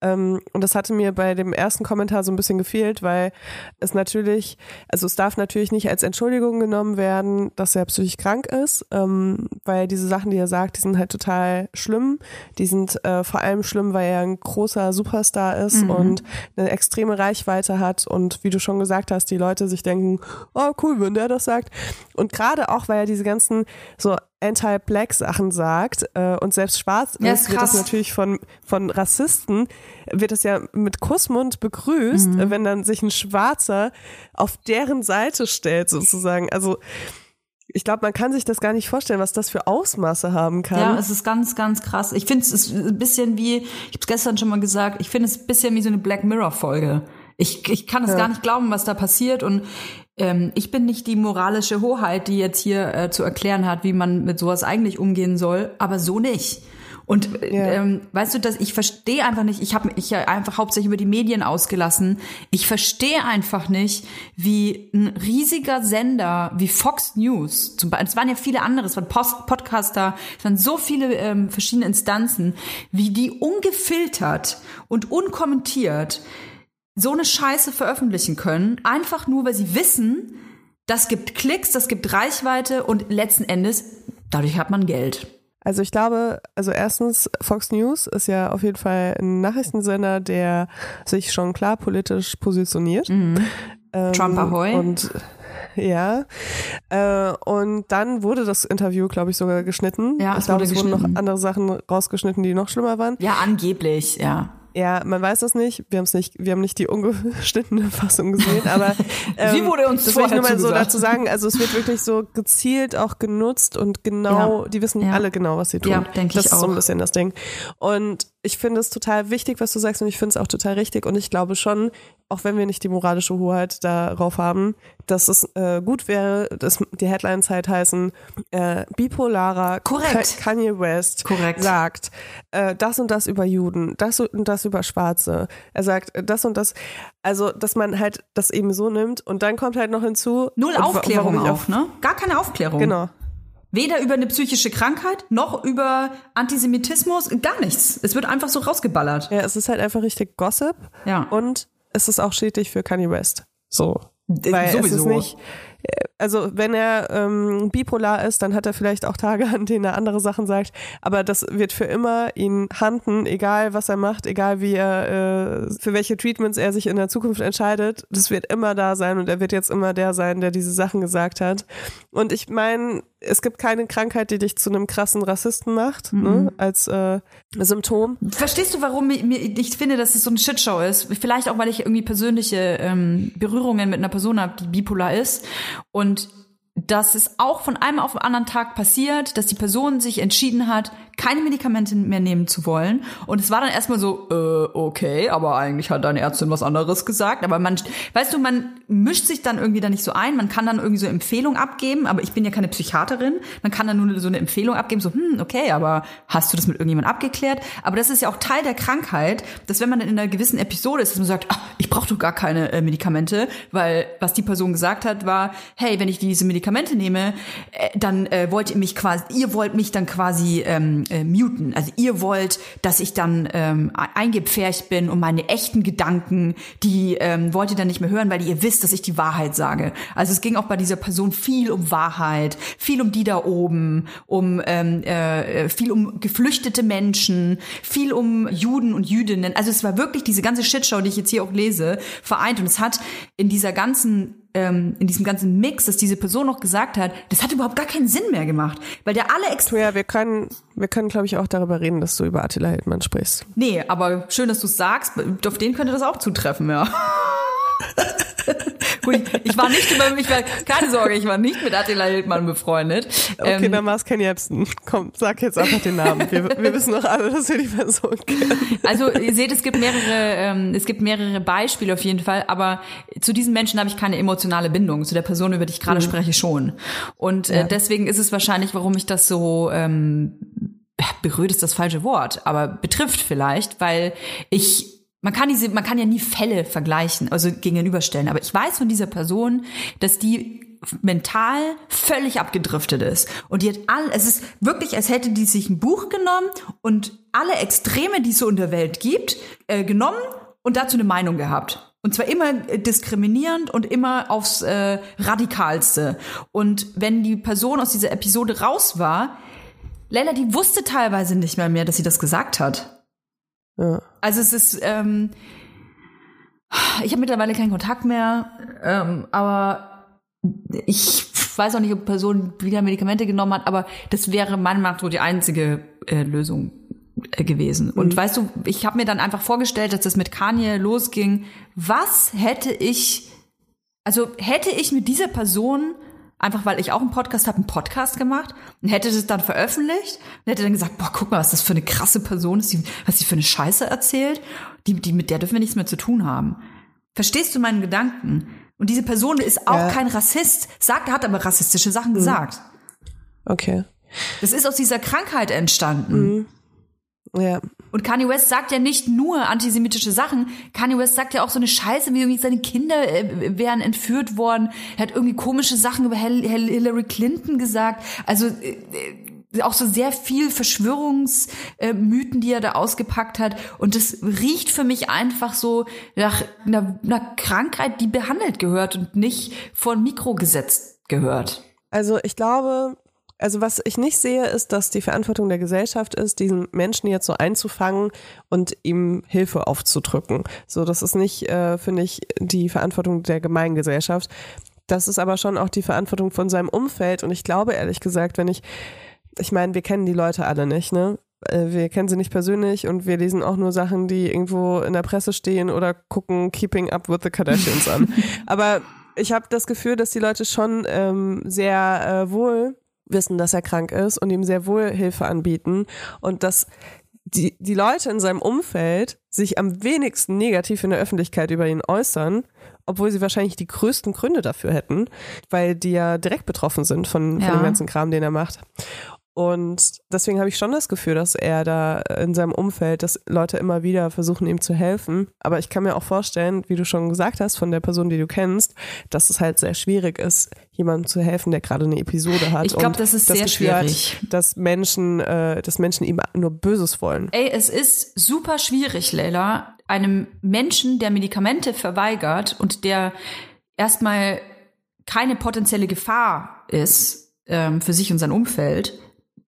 Speaker 1: Ähm, und das hatte mir bei dem ersten Kommentar so ein bisschen gefehlt, weil es natürlich, also es darf natürlich nicht als Entschuldigung genommen werden, dass er psychisch krank ist, ähm, weil diese Sachen, die er sagt, die sind halt total schlimm. Die sind äh, vor allem schlimm, weil er ein großer Superstar ist
Speaker 2: Mhm.
Speaker 1: und eine extreme Reichweite hat und wie du schon gesagt hast, die Leute sich denken, oh cool, wenn der das sagt. Und gerade auch, weil er diese ganzen so Anti-Black-Sachen sagt äh, und selbst schwarz
Speaker 2: Ja,
Speaker 1: ist, wird das natürlich von, von Rassisten, wird das ja mit Kussmund begrüßt,
Speaker 2: Mhm.
Speaker 1: wenn dann sich ein Schwarzer auf deren Seite stellt sozusagen. Also ich glaube, man kann sich das gar nicht vorstellen, was das für Ausmaße haben kann.
Speaker 2: Ja, es ist ganz, ganz krass. Ich finde es ist ein bisschen wie, ich habe es gestern schon mal gesagt, ich finde es ein bisschen wie so eine Black Mirror-Folge. Ich, ich kann es gar nicht glauben, was da passiert. Und ähm, ich bin nicht die moralische Hoheit, die jetzt hier äh, zu erklären hat, wie man mit sowas eigentlich umgehen soll, aber so nicht. Und äh,
Speaker 1: Ja.
Speaker 2: ähm, weißt du, dass ich verstehe einfach nicht, ich habe mich ja einfach hauptsächlich über die Medien ausgelassen. Ich verstehe einfach nicht, wie ein riesiger Sender wie Fox News, zum Beispiel, es waren ja viele andere, es waren Post Podcaster, es waren so viele ähm, verschiedene Instanzen, wie die ungefiltert und unkommentiert so eine Scheiße veröffentlichen können, einfach nur, weil sie wissen, das gibt Klicks, das gibt Reichweite und letzten Endes, dadurch hat man Geld.
Speaker 1: Also ich glaube, also erstens, Fox News ist ja auf jeden Fall ein Nachrichtensender, der sich schon klar politisch positioniert. Ähm,
Speaker 2: Trump Ahoy.
Speaker 1: Und ja. Äh, und dann wurde das Interview, glaube ich, sogar geschnitten.
Speaker 2: Ja,
Speaker 1: ich
Speaker 2: es
Speaker 1: glaube, es wurden noch andere Sachen rausgeschnitten, die noch schlimmer waren.
Speaker 2: Ja, angeblich, ja.
Speaker 1: Ja, man weiß das nicht. Wir haben es nicht, wir haben nicht die ungeschnittene Fassung gesehen, aber ähm,
Speaker 2: Sie wurde uns
Speaker 1: das ich nur
Speaker 2: vorher
Speaker 1: mal so dazu sagen. Also es wird wirklich so gezielt auch genutzt und genau,
Speaker 2: Ja.
Speaker 1: die wissen
Speaker 2: Ja.
Speaker 1: alle genau, was sie tun.
Speaker 2: Ja, denke
Speaker 1: das
Speaker 2: ich
Speaker 1: ist so ein
Speaker 2: auch.
Speaker 1: bisschen das Ding. Und ich finde es total wichtig, was du sagst, und ich finde es auch total richtig. Und ich glaube schon, auch wenn wir nicht die moralische Hoheit darauf haben, dass es äh, gut wäre, dass die Headlines halt heißen, äh, bipolarer
Speaker 2: Korrekt.
Speaker 1: Ka- Kanye West
Speaker 2: Korrekt.
Speaker 1: sagt äh, das und das über Juden, das und das über Schwarze. Er sagt äh, das und das, also dass man halt das eben so nimmt und dann kommt halt noch hinzu
Speaker 2: Null Aufklärung auch, ne? Gar keine Aufklärung.
Speaker 1: Genau.
Speaker 2: Weder über eine psychische Krankheit, noch über Antisemitismus, gar nichts. Es wird einfach so rausgeballert.
Speaker 1: Ja, es ist halt einfach richtig Gossip
Speaker 2: Ja.
Speaker 1: und es ist auch schädlich für Kanye West. So. Weil es ist nicht, äh, also wenn er ähm, bipolar ist, dann hat er vielleicht auch Tage, an denen er andere Sachen sagt, aber das wird für immer ihn handen, egal was er macht, egal wie er, äh, für welche Treatments er sich in der Zukunft entscheidet, das wird immer da sein und er wird jetzt immer der sein, der diese Sachen gesagt hat. Und ich meine, es gibt keine Krankheit, die dich zu einem krassen Rassisten macht, ne, als äh, Symptom.
Speaker 2: Verstehst du, warum ich finde, dass es so eine Shitshow ist? Vielleicht auch, weil ich irgendwie persönliche ähm, Berührungen mit einer Person habe, die bipolar ist. Und dass es auch von einem auf den anderen Tag passiert, dass die Person sich entschieden hat, keine Medikamente mehr nehmen zu wollen. Und es war dann erstmal so, äh, okay, aber eigentlich hat deine Ärztin was anderes gesagt. Aber man, weißt du, man mischt sich dann irgendwie da nicht so ein. Man kann dann irgendwie so Empfehlungen abgeben, aber ich bin ja keine Psychiaterin. Man kann dann nur so eine Empfehlung abgeben, so, hm, okay, aber hast du das mit irgendjemandem abgeklärt? Aber das ist ja auch Teil der Krankheit, dass wenn man in einer gewissen Episode ist, dass man sagt, ah, ich brauche doch gar keine äh, Medikamente, weil was die Person gesagt hat, war, hey, wenn ich diese Medikamente nehme, äh, dann äh, wollt ihr mich quasi, ihr wollt mich dann quasi ähm, äh, muten. Also ihr wollt, dass ich dann ähm, e- eingepfercht bin und meine echten Gedanken, die ähm, wollt ihr dann nicht mehr hören, weil ihr wisst, dass ich die Wahrheit sage. Also es ging auch bei dieser Person viel um Wahrheit, viel um die da oben, um ähm, äh, viel um geflüchtete Menschen, viel um Juden und Jüdinnen. Also es war wirklich diese ganze Shitshow, die ich jetzt hier auch lese, vereint und es hat in dieser ganzen ähm, in diesem ganzen Mix, dass diese Person noch gesagt hat, das hat überhaupt gar keinen Sinn mehr gemacht, weil der alle extra
Speaker 1: Ja, wir können, wir können, glaube ich, auch darüber reden, dass du über Attila Hildmann sprichst.
Speaker 2: Nee, aber schön, dass du es sagst. Auf den könnte das auch zutreffen, ja. Gut, ich, war nicht immer, ich war, keine Sorge, ich war nicht mit Attila Hildmann befreundet.
Speaker 1: Okay,
Speaker 2: Ähm,
Speaker 1: dann war es Ken Jebsen. Komm, sag jetzt einfach den Namen. Wir, wir wissen doch alle, dass wir die Person kennen.
Speaker 2: Also ihr seht, es gibt mehrere, ähm, es gibt mehrere Beispiele auf jeden Fall, aber zu diesen Menschen habe ich keine emotionale Bindung. Zu der Person, über die ich gerade spreche, schon. Und äh, deswegen ist es wahrscheinlich, warum ich das so ähm, berührt ist das falsche Wort, aber betrifft vielleicht, weil ich man kann diese, man kann ja nie Fälle vergleichen, also gegenüberstellen. Aber ich weiß von dieser Person, dass die mental völlig abgedriftet ist. Und die hat all, es ist wirklich, als hätte die sich ein Buch genommen und alle Extreme, die es so in der Welt gibt, äh, genommen und dazu eine Meinung gehabt. Und zwar immer äh, diskriminierend und immer aufs äh, Radikalste. Und wenn die Person aus dieser Episode raus war, Leila, die wusste teilweise nicht mehr mehr, dass sie das gesagt hat.
Speaker 1: Ja.
Speaker 2: Also es ist, ähm, ich habe mittlerweile keinen Kontakt mehr, ähm, aber ich weiß auch nicht, ob die Person wieder Medikamente genommen hat, aber das wäre meiner Meinung nach so die einzige äh, Lösung äh, gewesen. Und weißt du, ich habe mir dann einfach vorgestellt, dass das mit Kanye losging. Was hätte ich, also hätte ich mit dieser Person einfach weil ich auch einen Podcast habe, einen Podcast gemacht und hätte das dann veröffentlicht und hätte dann gesagt, boah, guck mal, was das für eine krasse Person ist, die, was sie für eine Scheiße erzählt, die, die, mit der dürfen wir nichts mehr zu tun haben. Verstehst du meinen Gedanken? Und diese Person ist auch
Speaker 1: Ja.
Speaker 2: kein Rassist, sagt, hat aber rassistische Sachen gesagt.
Speaker 1: Okay.
Speaker 2: Das ist aus dieser Krankheit entstanden.
Speaker 1: Ja.
Speaker 2: Und Kanye West sagt ja nicht nur antisemitische Sachen. Kanye West sagt ja auch so eine Scheiße, wie irgendwie seine Kinder äh, wären entführt worden. Er hat irgendwie komische Sachen über Hillary Clinton gesagt. Also äh, äh, auch so sehr viel Verschwörungsmythen, die er da ausgepackt hat. Und das riecht für mich einfach so nach einer, einer Krankheit, die behandelt gehört und nicht vor ein Mikro gesetzt gehört.
Speaker 1: Also ich glaube, also was ich nicht sehe, ist, dass die Verantwortung der Gesellschaft ist, diesen Menschen jetzt so einzufangen und ihm Hilfe aufzudrücken. So, das ist nicht, äh, finde ich, die Verantwortung der Gemeingesellschaft. Das ist aber schon auch die Verantwortung von seinem Umfeld. Und ich glaube ehrlich gesagt, wenn ich, ich meine, wir kennen die Leute alle nicht, ne? Äh, Wir kennen sie nicht persönlich und wir lesen auch nur Sachen, die irgendwo in der Presse stehen oder gucken Keeping Up with the Kardashians an. Aber ich habe das Gefühl, dass die Leute schon ähm, sehr äh, wohl wissen, dass er krank ist und ihm sehr wohl Hilfe anbieten und dass die, die Leute in seinem Umfeld sich am wenigsten negativ in der Öffentlichkeit über ihn äußern, obwohl sie wahrscheinlich die größten Gründe dafür hätten, weil die ja direkt betroffen sind von,
Speaker 2: Ja.
Speaker 1: von dem ganzen Kram, den er macht. Und deswegen habe ich schon das Gefühl, dass er da in seinem Umfeld, dass Leute immer wieder versuchen, ihm zu helfen. Aber ich kann mir auch vorstellen, wie du schon gesagt hast, von der Person, die du kennst, dass es halt sehr schwierig ist, jemandem zu helfen, der gerade eine Episode hat.
Speaker 2: Ich glaub,
Speaker 1: und
Speaker 2: das ist sehr
Speaker 1: Gefühl hat,
Speaker 2: schwierig.
Speaker 1: dass Menschen, äh, dass Menschen ihm nur Böses wollen.
Speaker 2: Ey, es ist super schwierig, Leila, einem Menschen, der Medikamente verweigert und der erstmal keine potenzielle Gefahr ist ähm, für sich und sein Umfeld,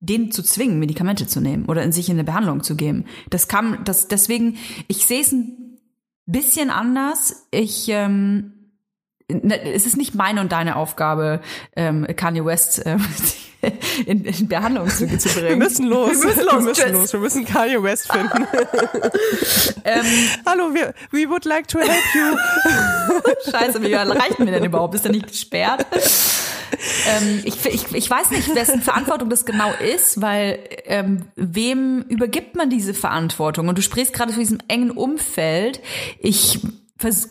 Speaker 2: den zu zwingen, Medikamente zu nehmen oder in sich in eine Behandlung zu geben. Das kann, das deswegen, ich sehe es ein bisschen anders. Ich ähm, ne, es ist nicht meine und deine Aufgabe, ähm, Kanye West ähm, in, in Behandlung zu, zu bringen.
Speaker 1: Wir müssen los.
Speaker 2: Wir müssen los.
Speaker 1: Wir müssen los. Wir müssen Kanye West finden.
Speaker 2: Ähm,
Speaker 1: Hallo, wir, we would like to help you.
Speaker 2: Scheiße, wie reichen wir denn überhaupt? Ist der nicht gesperrt? ähm, ich, ich, ich weiß nicht, wessen Verantwortung das genau ist, weil ähm, wem übergibt man diese Verantwortung? Und du sprichst gerade von diesem engen Umfeld. Ich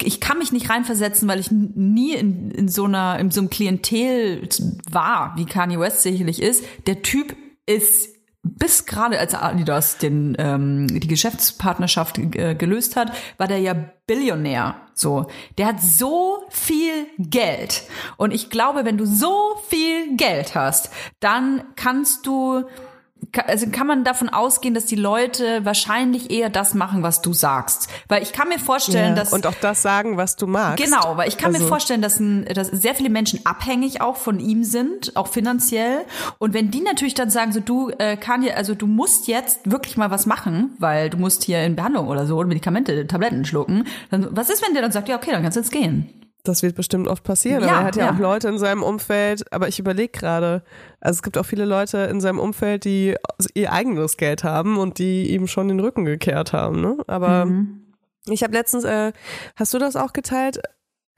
Speaker 2: ich kann mich nicht reinversetzen, weil ich nie in, in so einer in so einem Klientel war, wie Kanye West sicherlich ist. Der Typ ist bis gerade als Adidas den ähm, die Geschäftspartnerschaft äh, gelöst hat, war der ja Billionär. So, der hat so viel Geld und ich glaube, wenn du so viel Geld hast, dann kannst du also kann man davon ausgehen, dass die Leute wahrscheinlich eher das machen, was du sagst, weil ich kann mir vorstellen, dass
Speaker 1: Und auch das sagen, was du magst.
Speaker 2: Genau, weil ich kann mir
Speaker 1: Also-
Speaker 2: vorstellen, dass, ein, dass sehr viele Menschen abhängig auch von ihm sind, auch finanziell. Und wenn die natürlich dann sagen, so du äh, Kanye, also du musst jetzt wirklich mal was machen, weil du musst hier in Behandlung oder so oder Medikamente, Tabletten schlucken, dann was ist, wenn der dann sagt, ja okay, dann kannst du jetzt gehen.
Speaker 1: Das wird bestimmt oft passieren.
Speaker 2: Ja,
Speaker 1: aber er hat ja,
Speaker 2: ja.
Speaker 1: auch Leute in seinem Umfeld, aber ich überlege gerade, also es gibt auch viele Leute in seinem Umfeld, die ihr eigenes Geld haben und die ihm schon den Rücken gekehrt haben. Ne? Aber
Speaker 2: Mhm.
Speaker 1: ich habe letztens, äh, hast du das auch geteilt?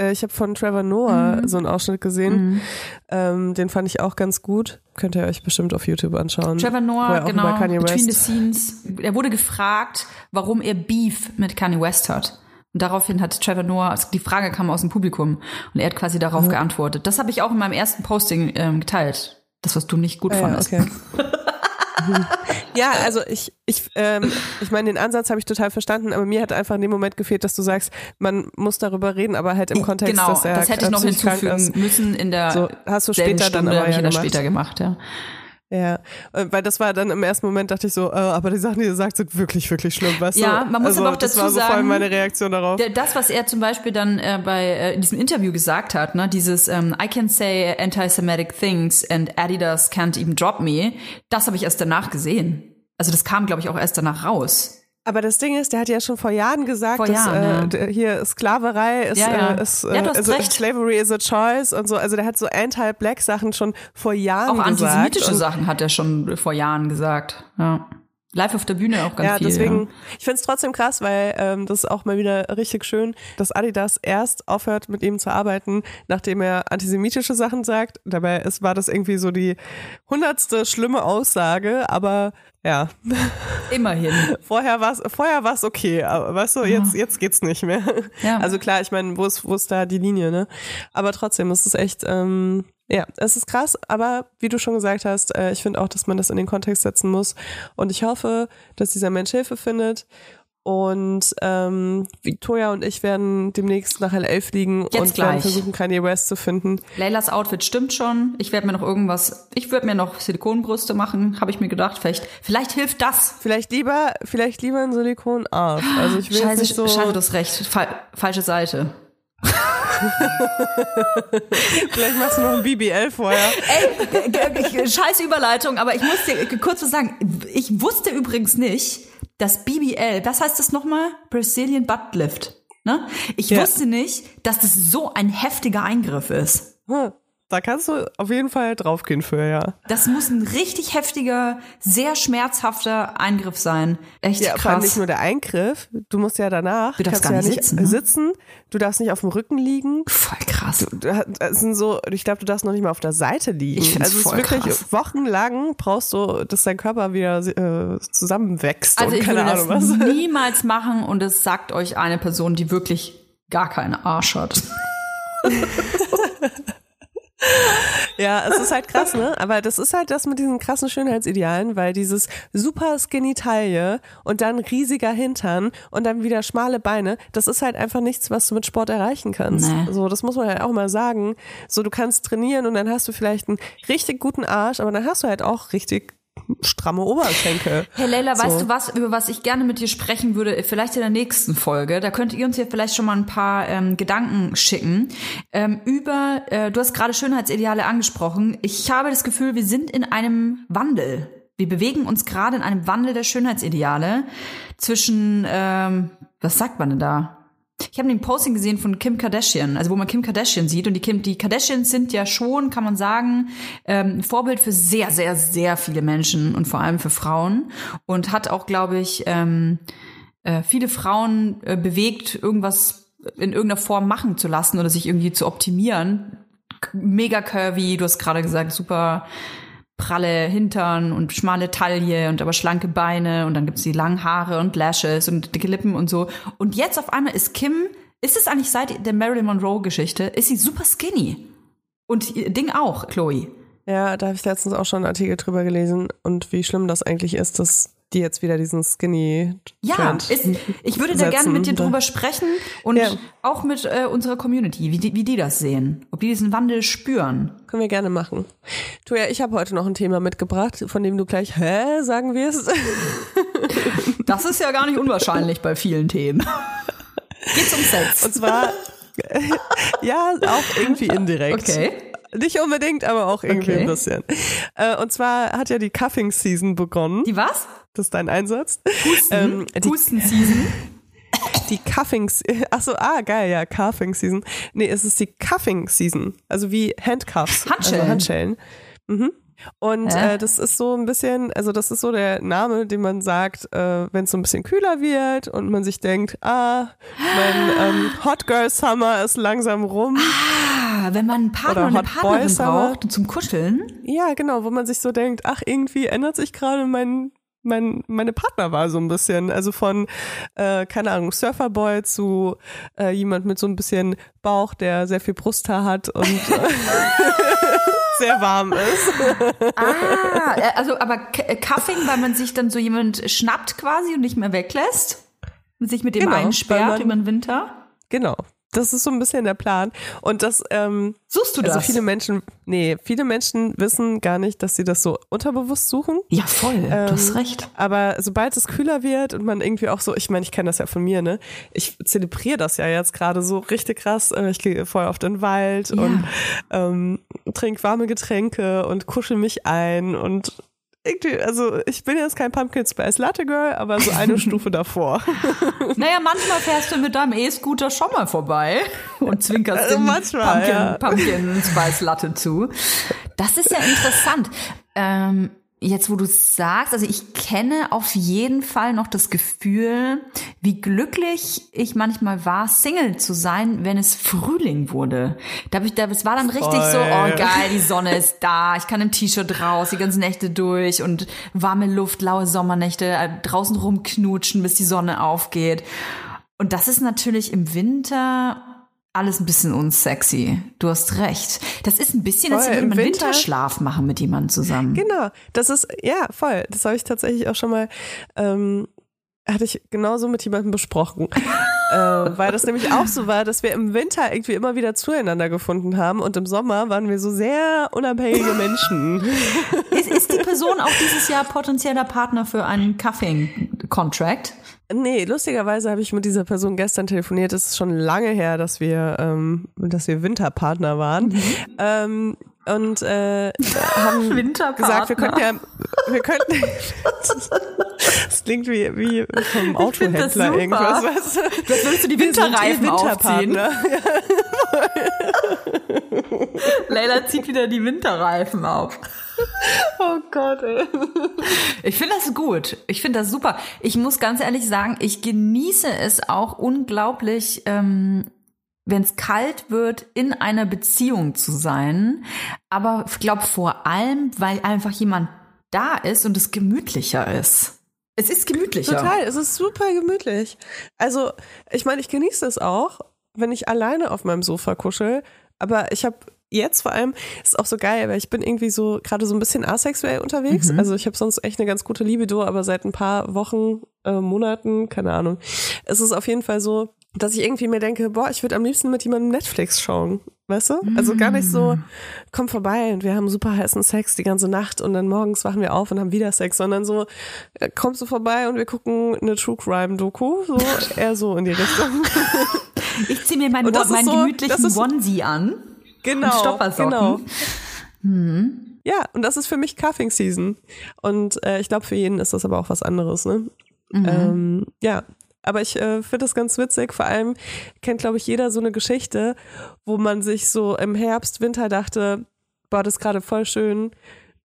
Speaker 1: äh, ich habe von Trevor Noah
Speaker 2: Mhm.
Speaker 1: so einen Ausschnitt gesehen. Ähm, den fand ich auch ganz gut. Könnt ihr euch bestimmt auf YouTube anschauen.
Speaker 2: Trevor Noah, genau, Between the. Scenes. Er wurde gefragt, warum er Beef mit Kanye West hat. Und daraufhin hat Trevor Noah, also die Frage kam aus dem Publikum und er hat quasi darauf geantwortet. Das habe ich auch in meinem ersten Posting ähm, geteilt. Das, was du nicht gut
Speaker 1: ja,
Speaker 2: fandest.
Speaker 1: okay. ja, also ich, ich, ähm, ich meine, den Ansatz habe ich total verstanden, aber mir hat einfach in dem Moment gefehlt, dass du sagst, man muss darüber reden, aber halt im Kontext,
Speaker 2: genau,
Speaker 1: dass er
Speaker 2: das hätte ich noch hinzufügen müssen in der
Speaker 1: So, hast du später dann
Speaker 2: Stunde,
Speaker 1: aber
Speaker 2: habe ich
Speaker 1: ja
Speaker 2: das
Speaker 1: gemacht.
Speaker 2: später gemacht, ja.
Speaker 1: Ja, äh, weil das war dann im ersten Moment, dachte ich so, äh, aber die Sachen, die er sagt, sind wirklich, wirklich schlimm, weißt
Speaker 2: Ja,
Speaker 1: du?
Speaker 2: man muss
Speaker 1: also,
Speaker 2: aber auch
Speaker 1: das
Speaker 2: dazu
Speaker 1: war so vor allem
Speaker 2: sagen,
Speaker 1: meine Reaktion darauf.
Speaker 2: Das, was er zum Beispiel dann äh, bei äh, in diesem Interview gesagt hat, ne, dieses ähm, I can say anti-Semitic things and Adidas can't even drop me, das habe ich erst danach gesehen. Also das kam, glaube ich, auch erst danach raus.
Speaker 1: Aber das Ding ist, der hat ja schon vor Jahren gesagt,
Speaker 2: Vor
Speaker 1: dass
Speaker 2: Jahren, ja.
Speaker 1: äh, d- hier Sklaverei ist,
Speaker 2: Ja, ja.
Speaker 1: Äh, ist äh,
Speaker 2: Ja,
Speaker 1: also. Slavery is a choice und so. Also der hat so anti-black Sachen schon vor Jahren
Speaker 2: Auch
Speaker 1: gesagt.
Speaker 2: antisemitische
Speaker 1: und,
Speaker 2: Sachen hat er schon vor Jahren gesagt. Ja. Live auf der Bühne auch ganz
Speaker 1: Ja,
Speaker 2: viel.
Speaker 1: deswegen,
Speaker 2: ja.
Speaker 1: ich find's trotzdem krass, weil ähm, das ist auch mal wieder richtig schön, dass Adidas erst aufhört, mit ihm zu arbeiten, nachdem er antisemitische Sachen sagt. Dabei ist, war das irgendwie so die hundertste schlimme Aussage, aber ja,
Speaker 2: Immerhin.
Speaker 1: vorher war's vorher war's okay, aber weißt du, jetzt, jetzt geht's nicht mehr.
Speaker 2: Ja.
Speaker 1: Also klar, ich meine, wo ist, wo ist da die Linie, ne? Aber trotzdem, es ist echt, ähm, ja, es ist krass, aber wie du schon gesagt hast, äh, ich finde auch, dass man das in den Kontext setzen muss. Und ich hoffe, dass dieser Mensch Hilfe findet. Und ähm, Victoria und ich werden demnächst nach L11 fliegen
Speaker 2: Jetzt
Speaker 1: und
Speaker 2: gleich.
Speaker 1: versuchen, Kanye West zu finden.
Speaker 2: Leylas Outfit stimmt schon. Ich werde mir noch irgendwas, ich würde mir noch Silikonbrüste machen, habe ich mir gedacht. Vielleicht, vielleicht hilft das.
Speaker 1: Vielleicht lieber, vielleicht lieber ein Silikonarsch. Also ich will
Speaker 2: Scheiße,
Speaker 1: nicht so.
Speaker 2: scheiße, du hast recht. Fal falsche Seite.
Speaker 1: Vielleicht machst du noch ein BBL vorher.
Speaker 2: Ey, g- g- scheiß Überleitung, aber ich muss dir kurz was sagen. Ich wusste übrigens nicht, dass BBL, was heißt das nochmal? Brazilian Butt Lift. Ne? Ich
Speaker 1: Ja.
Speaker 2: wusste nicht, dass das so ein heftiger Eingriff ist.
Speaker 1: Hm, Da kannst du auf jeden Fall draufgehen für, ja.
Speaker 2: Das muss ein richtig heftiger, sehr schmerzhafter Eingriff sein. Echt
Speaker 1: Ja,
Speaker 2: krass.
Speaker 1: nicht nur der Eingriff, du musst ja danach,
Speaker 2: Du darfst gar
Speaker 1: ja
Speaker 2: nicht
Speaker 1: nicht
Speaker 2: sitzen, ne?
Speaker 1: sitzen, du darfst nicht auf dem Rücken liegen.
Speaker 2: Voll krass.
Speaker 1: Du hast- Es sind so, ich glaube, du darfst noch nicht mal auf der Seite liegen.
Speaker 2: Ich
Speaker 1: also es ist
Speaker 2: voll
Speaker 1: wirklich
Speaker 2: krass.
Speaker 1: wochenlang brauchst du, dass dein Körper wieder äh, zusammenwächst
Speaker 2: Also
Speaker 1: und
Speaker 2: ich
Speaker 1: keine
Speaker 2: würde
Speaker 1: Ahnung
Speaker 2: das
Speaker 1: was.
Speaker 2: niemals machen und es sagt euch eine Person, die wirklich gar keinen Arsch hat.
Speaker 1: Ja, es ist halt krass, ne? Aber das ist halt das mit diesen krassen Schönheitsidealen, weil dieses super skinny Taille und dann riesiger Hintern und dann wieder schmale Beine, das ist halt einfach nichts, was du mit Sport erreichen kannst.
Speaker 2: Nee.
Speaker 1: So, das muss man halt auch mal sagen. So, du kannst trainieren und dann hast du vielleicht einen richtig guten Arsch, aber dann hast du halt auch richtig stramme Oberschenkel.
Speaker 2: Hey Leila,
Speaker 1: So.
Speaker 2: weißt du was, über was ich gerne mit dir sprechen würde, vielleicht in der nächsten Folge? Da könnt ihr uns ja vielleicht schon mal ein paar ähm, Gedanken schicken. Ähm, über, äh, du hast gerade Schönheitsideale angesprochen. Ich habe das Gefühl, wir sind in einem Wandel. Wir bewegen uns gerade in einem Wandel der Schönheitsideale zwischen, ähm, was sagt man denn da? Ich habe den Posting gesehen von Kim Kardashian, also wo man Kim Kardashian sieht und die Kim, die Kardashians sind ja schon, kann man sagen, ähm, Vorbild für sehr, sehr, sehr viele Menschen und vor allem für Frauen und hat auch, glaube ich, ähm, äh, viele Frauen äh, bewegt, irgendwas in irgendeiner Form machen zu lassen oder sich irgendwie zu optimieren. Mega curvy, du hast gerade gesagt, super pralle Hintern und schmale Taille und aber schlanke Beine und dann gibt's die langen Haare und Lashes und dicke Lippen und so. Und jetzt auf einmal ist Kim, ist es eigentlich seit der Marilyn Monroe Geschichte, ist sie super skinny. Und Ding auch, Chloe.
Speaker 1: Ja, da habe ich letztens auch schon einen Artikel drüber gelesen und wie schlimm das eigentlich ist, dass die jetzt wieder diesen skinny
Speaker 2: Ja, ist, ich würde da gerne mit dir drüber sprechen und
Speaker 1: Ja.
Speaker 2: auch mit äh, unserer Community, wie die, wie die das sehen, ob die diesen Wandel spüren.
Speaker 1: Können wir gerne machen. Toja, ich habe heute noch ein Thema mitgebracht, von dem du gleich hä sagen wirst.
Speaker 2: Das ist ja gar nicht unwahrscheinlich bei vielen Themen. Geht's um Sex?
Speaker 1: Und zwar ja, auch irgendwie indirekt.
Speaker 2: Okay.
Speaker 1: Nicht unbedingt, aber auch irgendwie
Speaker 2: Okay.
Speaker 1: ein bisschen. Äh, Und zwar hat ja die Cuffing Season begonnen.
Speaker 2: Die was?
Speaker 1: Das ist dein Einsatz. Ähm, die,
Speaker 2: Husten-Season.
Speaker 1: die Cuffing, ach so, ah, geil, ja, Cuffing Season. Nee, es ist die Cuffing Season. Also wie Handcuffs.
Speaker 2: Handschellen.
Speaker 1: Also Handschellen. Mhm. Und äh, das ist so ein bisschen, also das ist so der Name, den man sagt, äh, wenn es so ein bisschen kühler wird und man sich denkt, ah, mein ähm, Hot Girl Summer ist langsam rum.
Speaker 2: Ah, wenn man einen Partner
Speaker 1: Oder
Speaker 2: und eine Partnerin
Speaker 1: Boy Summer.
Speaker 2: braucht zum Kuscheln.
Speaker 1: Ja, genau, wo man sich so denkt, ach, irgendwie ändert sich gerade mein, mein, meine Partnerwahl so ein bisschen. Also von, äh, keine Ahnung, Surferboy zu äh, jemand mit so ein bisschen Bauch, der sehr viel Brusthaar hat und äh, sehr warm ist.
Speaker 2: Ah, äh, also aber äh, Cuffing, weil man sich dann so jemand schnappt quasi und nicht mehr weglässt. Und sich mit dem
Speaker 1: Genau,
Speaker 2: einsperrt über den Winter.
Speaker 1: Genau. Das ist so ein bisschen der Plan. Und das, ähm,
Speaker 2: Suchst du das?
Speaker 1: also viele Menschen, nee, viele Menschen wissen gar nicht, dass sie das so unterbewusst suchen.
Speaker 2: ja, voll. du hast
Speaker 1: Ähm,
Speaker 2: recht.
Speaker 1: Aber sobald es kühler wird und man irgendwie auch so, ich meine, ich kenne das ja von mir, ne? Ich zelebriere das ja jetzt gerade so richtig krass. Äh, Ich gehe voll auf den Wald
Speaker 2: Ja.
Speaker 1: und ähm, trinke warme Getränke und kuschel mich ein und irgendwie, also ich bin jetzt kein Pumpkin Spice Latte Girl, aber so eine Stufe davor.
Speaker 2: Naja, manchmal fährst du mit deinem E-Scooter schon mal vorbei und zwinkerst
Speaker 1: Also
Speaker 2: dem
Speaker 1: manchmal,
Speaker 2: Pumpkin,
Speaker 1: ja.
Speaker 2: Pumpkin Spice Latte zu. Das ist ja interessant. Ähm, jetzt, wo du sagst, also ich kenne auf jeden Fall noch das Gefühl, wie glücklich ich manchmal war, Single zu sein, wenn es Frühling wurde. Da hab ich, da, es war dann richtig so, oh geil, die Sonne ist da, ich kann im T-Shirt raus, die ganzen Nächte durch und warme Luft, laue Sommernächte, äh, draußen rumknutschen, bis die Sonne aufgeht. Und das ist natürlich im Winter alles ein bisschen unsexy. Du hast recht. Das ist ein bisschen, als
Speaker 1: Voll,
Speaker 2: würde
Speaker 1: im
Speaker 2: man
Speaker 1: Winter-
Speaker 2: Winterschlaf machen mit jemandem zusammen.
Speaker 1: Genau, das ist, ja, voll. Das habe ich tatsächlich auch schon mal, ähm, hatte ich genauso mit jemandem besprochen. Äh, weil das nämlich auch so war, dass wir im Winter irgendwie immer wieder zueinander gefunden haben und im Sommer waren wir so sehr unabhängige Menschen.
Speaker 2: Ist, ist die Person auch dieses Jahr potenzieller Partner für einen Cuffing-Contract?
Speaker 1: Nee, lustigerweise habe ich mit dieser Person gestern telefoniert. Es ist schon lange her, dass wir, ähm, dass wir Winterpartner waren. Ähm, und äh, haben gesagt, wir könnten ja, wir könnten. das klingt wie, wie vom
Speaker 2: das
Speaker 1: Autohändler irgendwas, du?
Speaker 2: Jetzt würdest du die Winterreifen
Speaker 1: ihr
Speaker 2: aufziehen. Leila zieht wieder die Winterreifen auf.
Speaker 1: Oh Gott, ey.
Speaker 2: Ich finde das gut. Ich finde das super. Ich muss ganz ehrlich sagen, ich genieße es auch unglaublich, ähm, wenn es kalt wird, in einer Beziehung zu sein. Aber ich glaube vor allem, weil einfach jemand da ist und es gemütlicher ist. Es ist gemütlicher.
Speaker 1: Total, es ist super gemütlich. Also, ich meine, ich genieße es auch, wenn ich alleine auf meinem Sofa kuschel, aber ich habe jetzt vor allem, ist auch so geil, weil ich bin irgendwie so gerade so ein bisschen asexuell unterwegs. Also ich habe sonst echt eine ganz gute Libido, aber seit ein paar Wochen, äh, Monaten, keine Ahnung, ist es auf jeden Fall so, dass ich irgendwie mir denke, boah, ich würde am liebsten mit jemandem Netflix schauen. Weißt du? Also gar nicht so, komm vorbei und wir haben super heißen Sex die ganze Nacht und dann morgens wachen wir auf und haben wieder Sex, sondern so, äh, kommst du vorbei und wir gucken eine True Crime Doku, so eher so in die Richtung.
Speaker 2: Ich ziehe mir meinen,
Speaker 1: ist
Speaker 2: meinen
Speaker 1: so-
Speaker 2: gemütlichen
Speaker 1: ist-
Speaker 2: Onesie an.
Speaker 1: Genau.
Speaker 2: Und Stoppersocken.
Speaker 1: Genau. Ja, und das ist für mich Cuffing Season. Und äh, ich glaube, für jeden ist das aber auch was anderes, ne? Ähm, ja. Aber ich äh, finde das ganz witzig. Vor allem kennt, glaube ich, jeder so eine Geschichte, wo man sich so im Herbst, Winter dachte, boah, das ist gerade voll schön.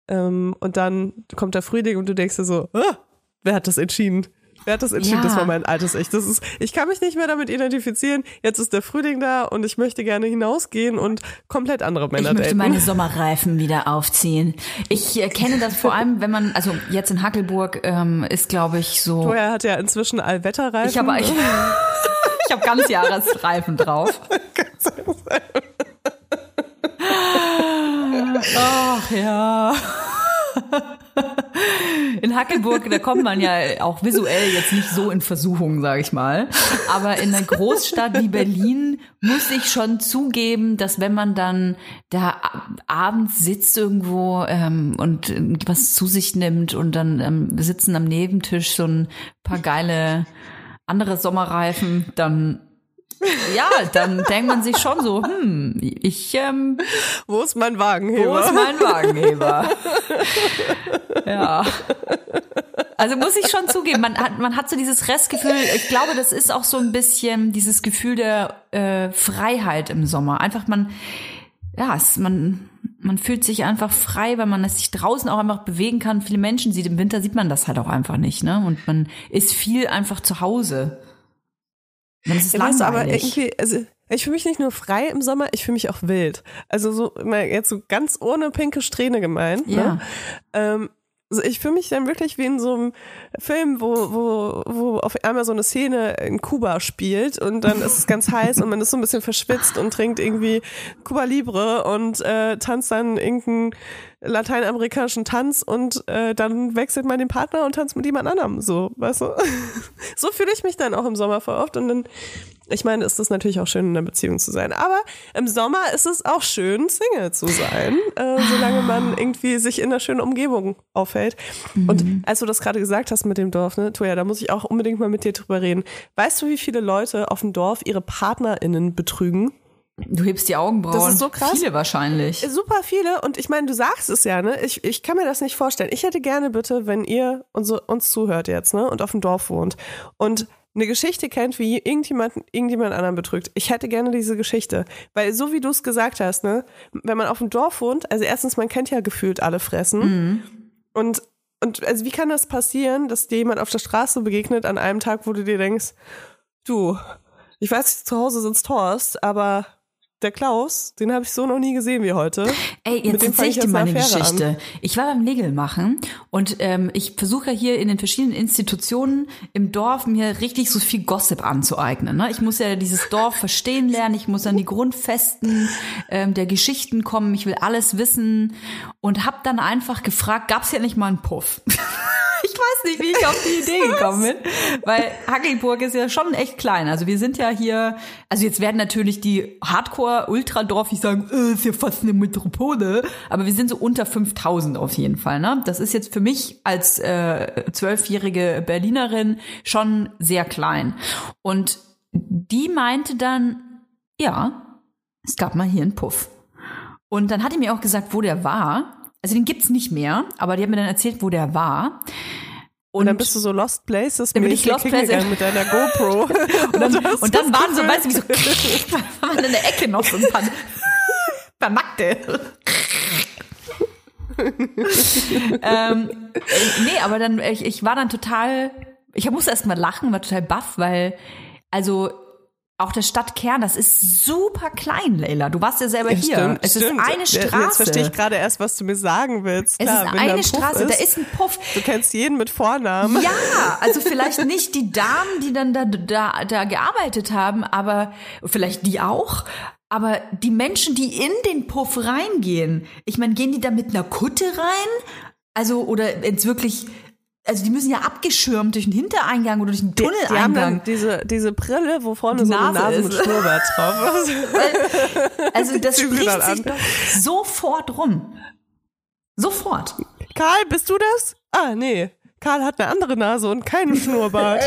Speaker 1: Ähm, und dann kommt der Frühling und du denkst dir so, ah, wer hat das entschieden? Wer hat das entschieden?
Speaker 2: Ja.
Speaker 1: Das war mein altes Ich. Das ist, ich kann mich nicht mehr damit identifizieren. Jetzt ist der Frühling da und ich möchte gerne hinausgehen und komplett andere Männer
Speaker 2: Ich möchte
Speaker 1: daten.
Speaker 2: meine Sommerreifen wieder aufziehen. Ich äh, kenne das vor allem, wenn man, also jetzt in Hackelburg ähm, ist, glaube ich, so.
Speaker 1: Vorher hat ja inzwischen Allwetterreifen.
Speaker 2: Ich habe ich, ich hab Ganzjahresreifen drauf. Ach ja. In Hackelburg, da kommt man ja auch visuell jetzt nicht so in Versuchung, sage ich mal. Aber in einer Großstadt wie Berlin muss ich schon zugeben, dass wenn man dann da abends sitzt irgendwo ähm, und was zu sich nimmt und dann ähm, sitzen am Nebentisch so ein paar geile andere Sommerreifen, dann ja, dann denkt man sich schon so, hm, ich ähm,
Speaker 1: Wo ist mein Wagenheber?
Speaker 2: wo ist mein Wagenheber? ja. Also muss ich schon zugeben, man hat, man hat so dieses Restgefühl, ich glaube, das ist auch so ein bisschen dieses Gefühl der äh, Freiheit im Sommer. Einfach man, ja, es, man, man fühlt sich einfach frei, weil man sich draußen auch einfach bewegen kann. Viele Menschen sieht. Im Winter sieht man das halt auch einfach nicht, ne? Und man ist viel einfach zu Hause. Dann ist
Speaker 1: Ja, aber irgendwie, also ich fühle mich nicht nur frei im Sommer, ich fühle mich auch wild. Also so mal jetzt so ganz ohne pinke Strähne gemeint.
Speaker 2: Ja.
Speaker 1: Ne? Ähm, also ich fühle mich dann wirklich wie in so einem Film, wo, wo, wo auf einmal so eine Szene in Kuba spielt und dann ist es ganz heiß und man ist so ein bisschen verschwitzt und trinkt irgendwie Cuba Libre und äh, tanzt dann irgendeinen lateinamerikanischen Tanz und äh, dann wechselt man den Partner und tanzt mit jemand anderem. So, weißt du? so fühle ich mich dann auch im Sommer voll oft und dann ich meine, ist es natürlich auch schön, in einer Beziehung zu sein. Aber im Sommer ist es auch schön, Single zu sein, äh, solange man irgendwie sich in einer schönen Umgebung aufhält. Und als du das gerade gesagt hast mit dem Dorf, ne, Toja, da muss ich auch unbedingt mal mit dir drüber reden. Weißt du, wie viele Leute auf dem Dorf ihre PartnerInnen betrügen?
Speaker 2: Du hebst die Augenbrauen.
Speaker 1: Das ist so krass.
Speaker 2: Viele wahrscheinlich.
Speaker 1: Super viele. Und ich meine, du sagst es ja, ne? Ich, ich kann mir das nicht vorstellen. Ich hätte gerne bitte, wenn ihr uns, uns zuhört jetzt, ne? Und auf dem Dorf wohnt und eine Geschichte kennt, wie irgendjemand, irgendjemand anderen betrügt. Ich hätte gerne diese Geschichte. Weil so wie du es gesagt hast, ne? Wenn man auf dem Dorf wohnt, also erstens, man kennt ja gefühlt alle Fressen. Und, und also wie kann das passieren, dass dir jemand auf der Straße begegnet an einem Tag, wo du dir denkst, du, ich weiß, zu Hause sitzt Horst, aber der Klaus, den habe ich so noch nie gesehen wie heute.
Speaker 2: Ey, jetzt
Speaker 1: dem fang
Speaker 2: erzähl
Speaker 1: ich
Speaker 2: dir
Speaker 1: jetzt
Speaker 2: mal eine
Speaker 1: eine Affäre an.
Speaker 2: Geschichte. Ich war beim Nägel machen und ähm, ich versuche ja hier in den verschiedenen Institutionen im Dorf mir richtig so viel Gossip anzueignen. Ne? Ich muss ja dieses Dorf verstehen lernen, ich muss an die Grundfesten ähm, der Geschichten kommen, ich will alles wissen und habe dann einfach gefragt, gab's hier nicht mal einen Puff? Ich weiß nicht, wie ich auf die Idee gekommen bin, weil Hackelburg ist ja schon echt klein. Also wir sind ja hier, also jetzt werden natürlich die Hardcore-Ultradorfis sagen, äh, ist ja fast eine Metropole, aber wir sind so unter 5000 auf jeden Fall. Ne? Das ist jetzt für mich als äh, zwölfjährige Berlinerin schon sehr klein. Und die meinte dann, ja, es gab mal hier einen Puff. Und dann hat die mir auch gesagt, wo der war. Also den gibt's nicht mehr, aber die hat mir dann erzählt, wo der war.
Speaker 1: Und dann bist du so Lost Places
Speaker 2: Dann bin ich Lost Places.
Speaker 1: mit deiner GoPro.
Speaker 2: Und dann, und dann waren so, weißt du, wie so, waren in der Ecke noch so ein paar, paar Nackte. ähm, äh, nee, aber dann, ich, ich war dann total, ich musste erst mal lachen, war total baff, weil, also, auch der Stadtkern, das ist super klein, Leila. Du warst ja selber
Speaker 1: Ja,
Speaker 2: hier.
Speaker 1: stimmt,
Speaker 2: es
Speaker 1: stimmt.
Speaker 2: ist eine Straße.
Speaker 1: Jetzt verstehe ich gerade erst, was du mir sagen willst.
Speaker 2: es
Speaker 1: Klar,
Speaker 2: ist eine Straße,
Speaker 1: ist,
Speaker 2: da ist ein Puff.
Speaker 1: Du kennst jeden mit Vornamen.
Speaker 2: Ja, also vielleicht nicht die Damen, die dann da, da, da gearbeitet haben, aber vielleicht die auch. Aber die Menschen, die in den Puff reingehen, ich meine, gehen die da mit einer Kutte rein? Also, oder jetzt wirklich, also die müssen ja abgeschirmt durch den Hintereingang oder durch den
Speaker 1: Die, die
Speaker 2: Tunneleingang.
Speaker 1: diese, diese Brille, wo vorne
Speaker 2: Die
Speaker 1: so eine
Speaker 2: Nase
Speaker 1: Nase mit Schnurrbart drauf ist.
Speaker 2: Also das spricht sich doch sofort rum. Sofort.
Speaker 1: Karl, bist du das? Ah, nee. Karl hat eine andere Nase und keinen Schnurrbart.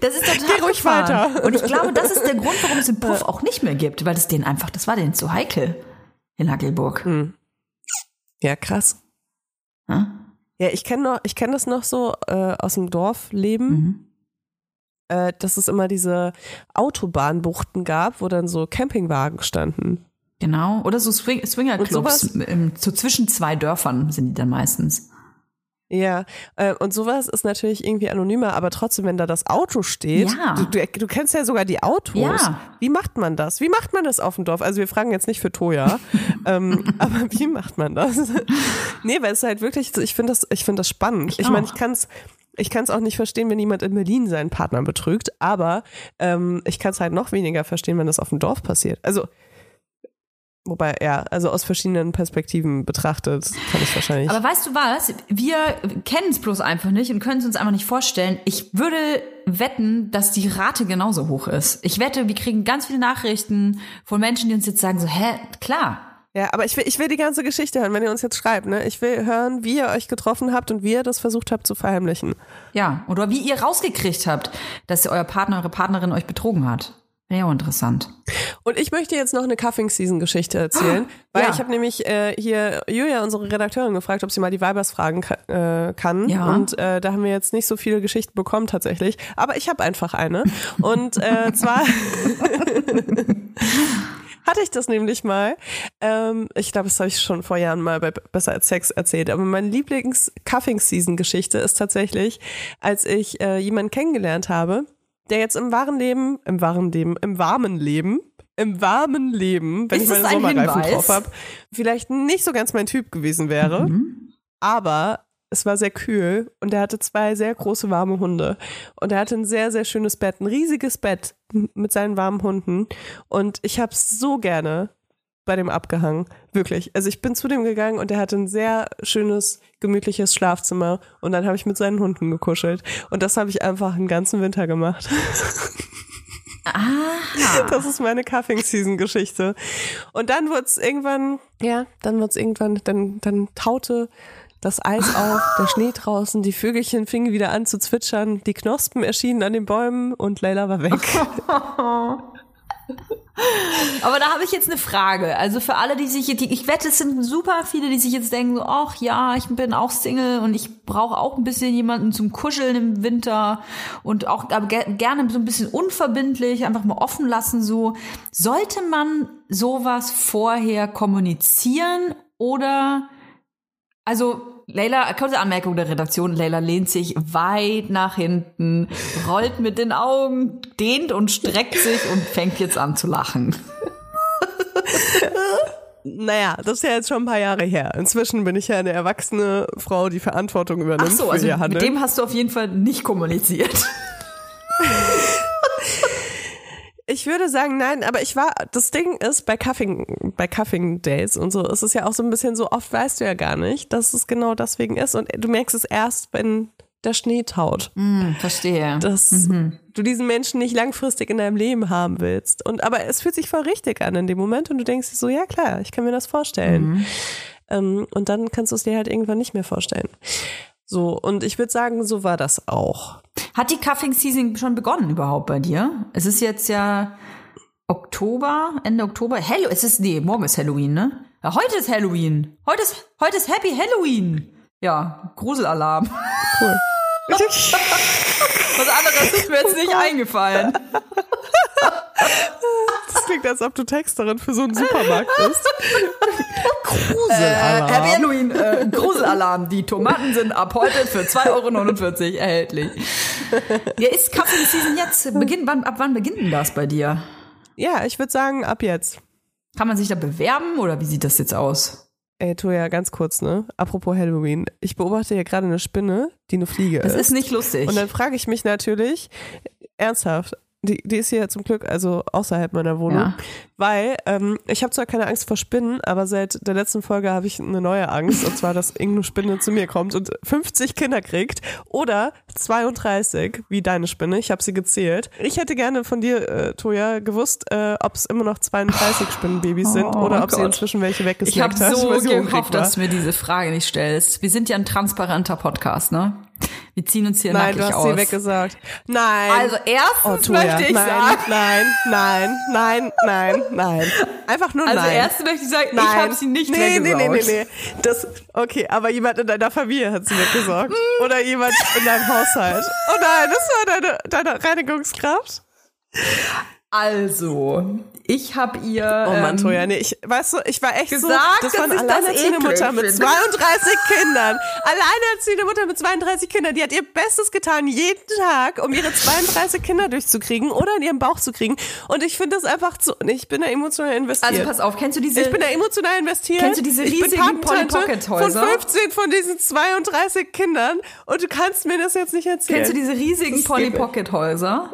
Speaker 2: Das ist total
Speaker 1: Geh ruhig weiter.
Speaker 2: Und ich glaube, das ist der Grund, warum es den Puff auch nicht mehr gibt, weil es denen einfach, das war denen zu heikel in Hackelburg.
Speaker 1: Ja, krass.
Speaker 2: Hm?
Speaker 1: Ja, ich kenne noch, ich kenne das noch so äh, aus dem Dorfleben,
Speaker 2: Mhm.
Speaker 1: äh, dass es immer diese Autobahnbuchten gab, wo dann so Campingwagen standen.
Speaker 2: Genau. Oder so Swing Swingerclubs. So zwischen zwei Dörfern sind die dann meistens.
Speaker 1: Ja, äh, und sowas ist natürlich irgendwie anonymer, aber trotzdem, wenn da das Auto steht,
Speaker 2: Ja.
Speaker 1: du, du, du kennst ja sogar die Autos.
Speaker 2: Ja.
Speaker 1: Wie macht man das? Wie macht man das auf dem Dorf? Also wir fragen jetzt nicht für Toja, ähm, aber wie macht man das? nee, weil es halt wirklich, ich finde das, ich finde das spannend.
Speaker 2: Ich
Speaker 1: Ich, meine,
Speaker 2: auch.
Speaker 1: ich kann es ich kann es auch nicht verstehen, wenn jemand in Berlin seinen Partner betrügt, aber ähm, ich kann es halt noch weniger verstehen, wenn das auf dem Dorf passiert. Also Wobei, ja, also aus verschiedenen Perspektiven betrachtet, kann ich wahrscheinlich.
Speaker 2: Aber weißt du was? Wir kennen es bloß einfach nicht und können es uns einfach nicht vorstellen. Ich würde wetten, dass die Rate genauso hoch ist. Ich wette, wir kriegen ganz viele Nachrichten von Menschen, die uns jetzt sagen so, hä, klar.
Speaker 1: Ja, aber ich will, ich will die ganze Geschichte hören, wenn ihr uns jetzt schreibt, ne? Ich will hören, wie ihr euch getroffen habt und wie ihr das versucht habt zu verheimlichen.
Speaker 2: Ja. Oder wie ihr rausgekriegt habt, dass euer Partner, eure Partnerin euch betrogen hat. Ja interessant.
Speaker 1: Und ich möchte jetzt noch eine Cuffing-Season-Geschichte erzählen, weil
Speaker 2: Ja.
Speaker 1: ich habe nämlich äh, hier Julia, unsere Redakteurin, gefragt, ob sie mal die Weibers fragen ka äh, kann.
Speaker 2: Ja.
Speaker 1: Und äh, da haben wir jetzt nicht so viele Geschichten bekommen tatsächlich. Aber ich habe einfach eine. Und äh, zwar hatte ich das nämlich mal. Ähm, ich glaube, das habe ich schon vor Jahren mal bei Besser als Sex erzählt. Aber meine Lieblings-Cuffing-Season-Geschichte ist tatsächlich, als ich äh, jemanden kennengelernt habe, der jetzt im wahren Leben, im wahren Leben, im warmen Leben, im warmen Leben, wenn
Speaker 2: Ist
Speaker 1: ich meine Sommerreifen
Speaker 2: Hinweis?
Speaker 1: drauf habe, vielleicht nicht so ganz mein Typ gewesen wäre.
Speaker 2: Mhm.
Speaker 1: Aber es war sehr kühl und er hatte zwei sehr große warme Hunde. Und er hatte ein sehr, sehr schönes Bett, ein riesiges Bett mit seinen warmen Hunden. Und ich habe so gerne bei dem abgehangen. Wirklich. Also ich bin zu dem gegangen und er hatte ein sehr schönes, gemütliches Schlafzimmer. Und dann habe ich mit seinen Hunden gekuschelt. Und das habe ich einfach einen ganzen Winter gemacht.
Speaker 2: Ah.
Speaker 1: Das ist meine Cuffing-Season-Geschichte. Und dann wurde es irgendwann, ja, dann wurde es irgendwann, dann, dann taute das Eis auf, der Schnee draußen, die Vögelchen fingen wieder an zu zwitschern, die Knospen erschienen an den Bäumen und Leila war weg.
Speaker 2: Aber da habe ich jetzt eine Frage. Also für alle, die sich, die, ich wette, es sind super viele, die sich jetzt denken, ach ja, ich bin auch Single und ich brauche auch ein bisschen jemanden zum Kuscheln im Winter und auch gerne so ein bisschen unverbindlich, einfach mal offen lassen. So sollte man sowas vorher kommunizieren oder also Leila, kurze Anmerkung der Redaktion, Leila lehnt sich weit nach hinten, rollt mit den Augen, dehnt und streckt sich und fängt jetzt an zu lachen.
Speaker 1: Naja, das ist ja jetzt schon ein paar Jahre her. Inzwischen bin ich ja eine erwachsene Frau, die Verantwortung übernimmt
Speaker 2: Ach so, also mit dem hast du auf jeden Fall nicht kommuniziert.
Speaker 1: Ich würde sagen, nein, aber ich war, das Ding ist, bei Cuffing, bei Cuffing Days und so, ist es ja auch so ein bisschen so, oft weißt du ja gar nicht, dass es genau deswegen ist und du merkst es erst, wenn der Schnee taut,
Speaker 2: Hm, verstehe.
Speaker 1: dass du diesen Menschen nicht langfristig in deinem Leben haben willst. Und, aber es fühlt sich voll richtig an in dem Moment und du denkst dir so, ja klar, ich kann mir das vorstellen. Ähm, und dann kannst du es dir halt irgendwann nicht mehr vorstellen. So, und ich würde sagen, so war das auch.
Speaker 2: Hat die Cuffing Season schon begonnen überhaupt bei dir? Es ist jetzt ja Oktober, Ende Oktober. Hello, es ist, nee, morgen ist Halloween, ne? Ja, heute ist Halloween. Heute ist, heute ist Happy Halloween. Ja, Gruselalarm.
Speaker 1: Cool.
Speaker 2: Was anderes ist mir jetzt nicht eingefallen.
Speaker 1: Das klingt, als ob du Texterin für so einen Supermarkt bist.
Speaker 2: Äh,
Speaker 1: Gruselalarm.
Speaker 2: Happy Halloween, äh, Gruselalarm. Die Tomaten sind ab heute für 2,49 Euro erhältlich. Ja, ist Cuffing Season jetzt? Beginn, wann, ab wann beginnt denn das bei dir?
Speaker 1: Ja, ich würde sagen, ab jetzt.
Speaker 2: Kann man sich da bewerben oder wie sieht das jetzt aus?
Speaker 1: Ey, Toja, ganz kurz, ne? Apropos Halloween. Ich beobachte hier gerade eine Spinne, die eine Fliege
Speaker 2: Das
Speaker 1: ist.
Speaker 2: ist nicht lustig.
Speaker 1: Und dann frage ich mich natürlich, ernsthaft, die, die ist hier zum Glück also außerhalb meiner Wohnung,
Speaker 2: Ja.
Speaker 1: weil ähm, ich habe zwar keine Angst vor Spinnen, aber seit der letzten Folge habe ich eine neue Angst und zwar, dass irgendeine Spinne zu mir kommt und 50 Kinder kriegt oder 32, wie deine Spinne, ich habe sie gezählt. Ich hätte gerne von dir, äh, Toja, gewusst, äh, ob es immer noch 32 Spinnenbabys sind
Speaker 2: Oh
Speaker 1: oder ob sie
Speaker 2: Gott.
Speaker 1: inzwischen welche
Speaker 2: ich habe
Speaker 1: weggesnackt hast,
Speaker 2: so
Speaker 1: weil sie hungrig
Speaker 2: gehofft, dass du mir diese Frage nicht stellst. Wir sind ja ein transparenter Podcast, ne? Wir ziehen uns hier
Speaker 1: Nein, du
Speaker 2: nackig
Speaker 1: hast
Speaker 2: aus.
Speaker 1: sie weggesagt. Nein.
Speaker 2: Also erstens
Speaker 1: Oh,
Speaker 2: möchte ich
Speaker 1: nein,
Speaker 2: sagen,
Speaker 1: nein, nein, nein, nein, nein. Einfach nur
Speaker 2: also
Speaker 1: nein.
Speaker 2: erstens möchte ich sagen,
Speaker 1: nein.
Speaker 2: ich habe sie nicht
Speaker 1: nee, nee,
Speaker 2: weggesaugt.
Speaker 1: nee, nee, nee. Das, okay, aber jemand in deiner Familie hat sie weggesaugt. Oder jemand in deinem Haushalt. Oh nein, das war deine, deine Reinigungskraft.
Speaker 2: Also, ich habe ihr
Speaker 1: Oh Mann,
Speaker 2: ähm,
Speaker 1: Toja, nee, ich, weißt du, ich war echt so,
Speaker 2: gesagt,
Speaker 1: das
Speaker 2: dass
Speaker 1: war eine
Speaker 2: das
Speaker 1: alleinerziehende Mutter mit
Speaker 2: finde.
Speaker 1: 32 Kindern. Alleinerziehende Mutter mit 32 Kindern, die hat ihr Bestes getan, jeden Tag, um ihre 32 Kinder durchzukriegen oder in ihren Bauch zu kriegen. Und ich finde das einfach so, nee, ich bin da emotional investiert.
Speaker 2: Also pass auf, kennst du diese
Speaker 1: Ich bin da emotional investiert.
Speaker 2: Kennst du diese riesigen
Speaker 1: Patentante
Speaker 2: Polly Pocket Häuser?
Speaker 1: Von 15 von diesen 32 Kindern. Und du kannst mir das jetzt nicht erzählen.
Speaker 2: Kennst du diese riesigen
Speaker 1: Das
Speaker 2: Polly. Pocket Häuser?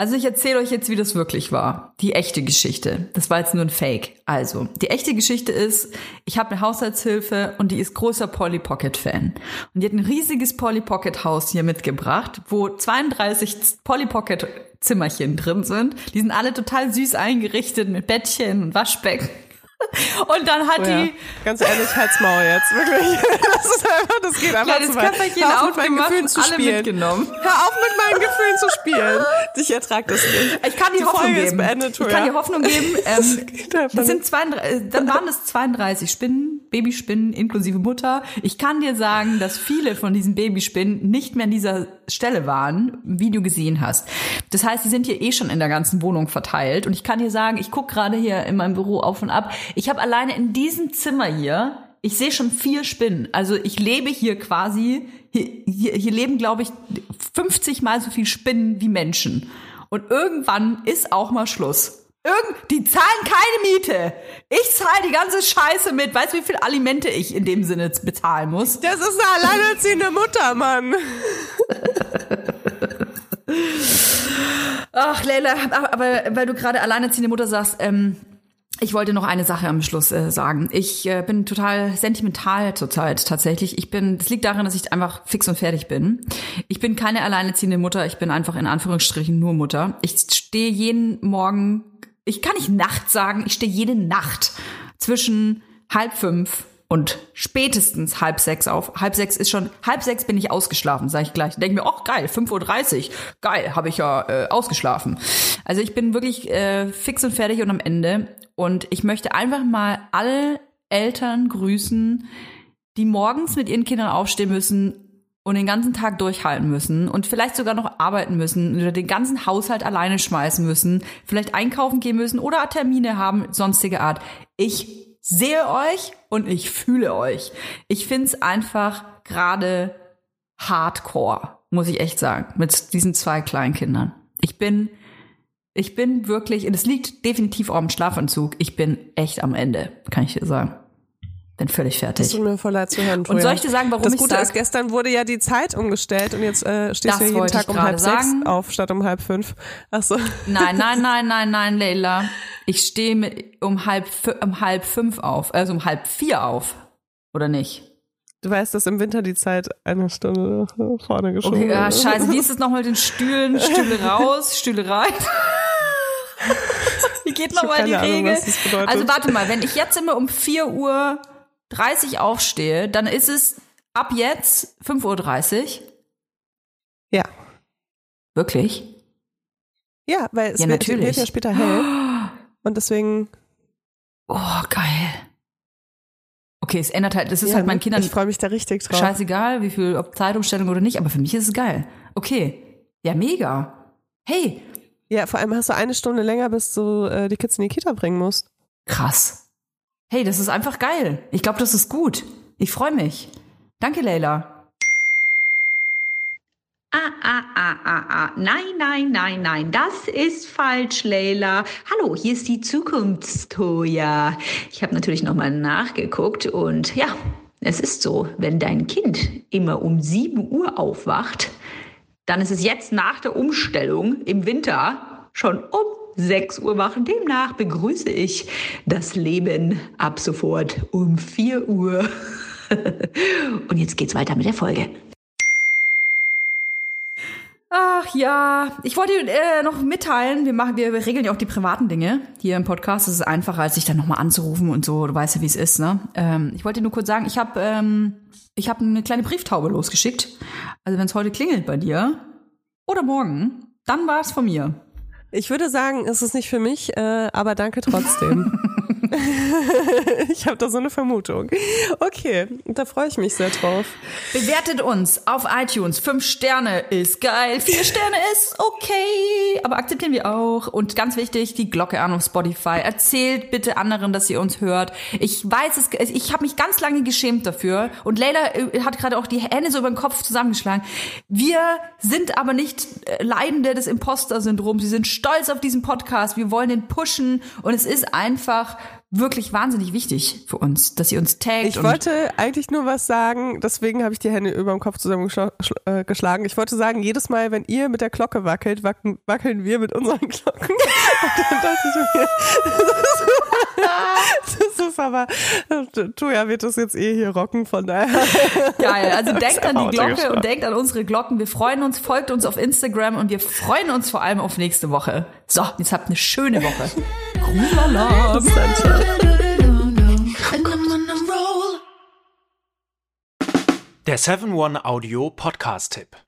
Speaker 2: Also ich erzähle euch jetzt, wie das wirklich war. Die echte Geschichte. Das war jetzt nur ein Fake. Also, die echte Geschichte ist, ich habe eine Haushaltshilfe und die ist großer Polly Pocket Fan. Und die hat ein riesiges Polly Pocket Haus hier mitgebracht, wo 32 Polly Pocket Zimmerchen drin sind. Die sind alle total süß eingerichtet mit Bettchen und Waschbecken. Und dann hat
Speaker 1: Oh ja.
Speaker 2: die
Speaker 1: Ganz ehrlich, halt's Maul jetzt. Wirklich. Das ist einfach, das geht einfach
Speaker 2: kleines
Speaker 1: zu weit. Hör auf, mit meinen Gefühlen zu
Speaker 2: alle
Speaker 1: spielen.
Speaker 2: mitgenommen.
Speaker 1: Hör auf, mit meinen Gefühlen zu spielen. Ich ertrag das nicht.
Speaker 2: Ich kann die,
Speaker 1: Die
Speaker 2: Hoffnung
Speaker 1: Folge
Speaker 2: geben.
Speaker 1: beendet,
Speaker 2: ich kann die Hoffnung geben. Ähm, das sind 32, äh, dann waren es 32 Spinnen, Babyspinnen inklusive Mutter. Ich kann dir sagen, dass viele von diesen Babyspinnen nicht mehr an dieser Stelle waren, wie du gesehen hast. Das heißt, die sind hier eh schon in der ganzen Wohnung verteilt. Und ich kann dir sagen, ich gucke gerade hier in meinem Büro auf und ab. Ich habe alleine in diesem Zimmer hier, ich sehe schon vier Spinnen. Also ich lebe hier quasi, hier, hier, hier leben, glaube ich, 50 mal so viel Spinnen wie Menschen. Und irgendwann ist auch mal Schluss. Irgend, die zahlen keine Miete. Ich zahle die ganze Scheiße mit. Weißt du, wie viel Alimente ich in dem Sinne bezahlen muss?
Speaker 1: Das ist eine alleinerziehende Mutter, Mann.
Speaker 2: Ach, Leila, aber, weil du gerade alleinerziehende Mutter sagst, ähm, ich wollte noch eine Sache am Schluss äh, sagen. Ich äh, bin total sentimental zurzeit tatsächlich. Ich bin, das liegt daran, dass ich einfach fix und fertig bin. Ich bin keine alleinerziehende Mutter. Ich bin einfach in Anführungsstrichen nur Mutter. Ich stehe jeden Morgen, ich kann nicht Nacht sagen, ich stehe jede Nacht zwischen halb fünf und spätestens halb sechs auf. Halb sechs ist schon, halb sechs bin ich ausgeschlafen, sage ich gleich. Denke mir, ach geil, 5.30 Uhr, geil, habe ich ja äh, ausgeschlafen. Also ich bin wirklich äh, fix und fertig und am Ende. Und ich möchte einfach mal alle Eltern grüßen, die morgens mit ihren Kindern aufstehen müssen und den ganzen Tag durchhalten müssen und vielleicht sogar noch arbeiten müssen oder den ganzen Haushalt alleine schmeißen müssen, vielleicht einkaufen gehen müssen oder Termine haben, sonstige Art. Ich sehe euch und ich fühle euch. Ich find's einfach gerade hardcore, muss ich echt sagen, mit diesen zwei kleinen Kindern. Ich bin, ich bin wirklich, und es liegt definitiv auch am Schlafanzug, ich bin echt am Ende, kann ich dir sagen. Bin völlig
Speaker 1: Das
Speaker 2: fertig.
Speaker 1: tut mir voll leid zu hören.
Speaker 2: Und
Speaker 1: Julia.
Speaker 2: soll ich dir sagen, warum
Speaker 1: das
Speaker 2: ich
Speaker 1: Gute
Speaker 2: sag-
Speaker 1: ist, gestern wurde ja die Zeit umgestellt und jetzt äh, stehst
Speaker 2: Das
Speaker 1: du jeden Tag um halb sechs
Speaker 2: sagen.
Speaker 1: auf statt um halb fünf. Ach so.
Speaker 2: Nein, nein, nein, nein, nein, Leila. Ich stehe um halb, um halb fünf auf, also um halb vier auf. Oder nicht?
Speaker 1: Du weißt, dass im Winter die Zeit eine Stunde vorne geschoben
Speaker 2: Okay, ja,
Speaker 1: wird.
Speaker 2: scheiße. Wie ist es nochmal mit den Stühlen? Stühle raus, Stühle rein. Wie geht nochmal die
Speaker 1: Ahnung,
Speaker 2: Regel?
Speaker 1: das bedeutet.
Speaker 2: Also warte mal, wenn ich jetzt immer um 4 Uhr 30 aufstehe, dann ist es ab jetzt 5.30 Uhr.
Speaker 1: Ja.
Speaker 2: Wirklich?
Speaker 1: Ja, weil es
Speaker 2: Ja,
Speaker 1: wird,
Speaker 2: natürlich.
Speaker 1: wird ja später hell. Und deswegen.
Speaker 2: Oh, geil. Okay, es ändert halt, das ist
Speaker 1: ja,
Speaker 2: halt meinen
Speaker 1: ne?
Speaker 2: Kindern
Speaker 1: Ich freue mich da richtig drauf.
Speaker 2: scheißegal, wie viel, ob Zeitumstellung oder nicht, aber für mich ist es geil. Okay. Ja, mega. Hey,
Speaker 1: Ja, vor allem hast du eine Stunde länger, bis du äh, die Kids in die Kita bringen musst.
Speaker 2: krass. Hey, das ist einfach geil. Ich glaube, das ist gut. Ich freue mich. Danke, Leila.
Speaker 6: Ah, ah, ah, ah, ah. Nein, nein, nein, nein. Das ist falsch, Leila. Hallo, hier ist die Zukunftstoja. Ich habe natürlich nochmal nachgeguckt und ja, es ist so, wenn dein Kind immer um 7 Uhr aufwacht, dann ist es jetzt nach der Umstellung im Winter schon um 6 Uhr wach. Demnach begrüße ich das Leben ab sofort um 4 Uhr. Und jetzt geht's weiter mit der Folge.
Speaker 2: Ach ja, ich wollte äh, noch mitteilen, wir machen, wir, regeln ja auch die privaten Dinge hier im Podcast. Es ist einfacher, als sich dann nochmal anzurufen und so. Du weißt ja, wie es ist, ne? Ähm, ich wollte nur kurz sagen, ich habe ähm, ich eine kleine Brieftaube losgeschickt. Also wenn es heute klingelt bei dir oder morgen, dann war es von mir.
Speaker 1: Ich würde sagen, es ist nicht für mich, äh, aber danke trotzdem. ich habe da so eine Vermutung. Okay, da freue ich mich sehr drauf.
Speaker 2: Bewertet uns auf iTunes. Fünf Sterne ist geil. Vier Sterne ist okay. Aber akzeptieren wir auch. Und ganz wichtig, die Glocke an auf Spotify. Erzählt bitte anderen, dass ihr uns hört. Ich weiß es, ich habe mich ganz lange geschämt dafür. Und Leila äh, hat gerade auch die Hände so über den Kopf zusammengeschlagen. Wir sind aber nicht äh, Leidende des Imposter-Syndroms. Wir sind stolz auf diesen Podcast. Wir wollen den pushen. Und es ist einfach wirklich wahnsinnig wichtig für uns, dass ihr uns taggt.
Speaker 1: Ich wollte eigentlich nur was sagen, deswegen habe ich die Hände über dem Kopf zusammengeschlagen. Ich wollte sagen, jedes Mal, wenn ihr mit der Glocke wackelt, wackeln, wackeln wir mit unseren Glocken. Und dann dachte ich mir, das ist das ist aber, äh, Tuja wird das jetzt eh hier rocken, von daher.
Speaker 2: Geil, also denkt an die Glocke und denkt an unsere Glocken. Wir freuen uns, folgt uns auf Instagram und wir freuen uns vor allem auf nächste Woche. So, jetzt habt eine schöne Woche.
Speaker 1: Grulala.
Speaker 7: Der 7-1 Audio Podcast Tipp.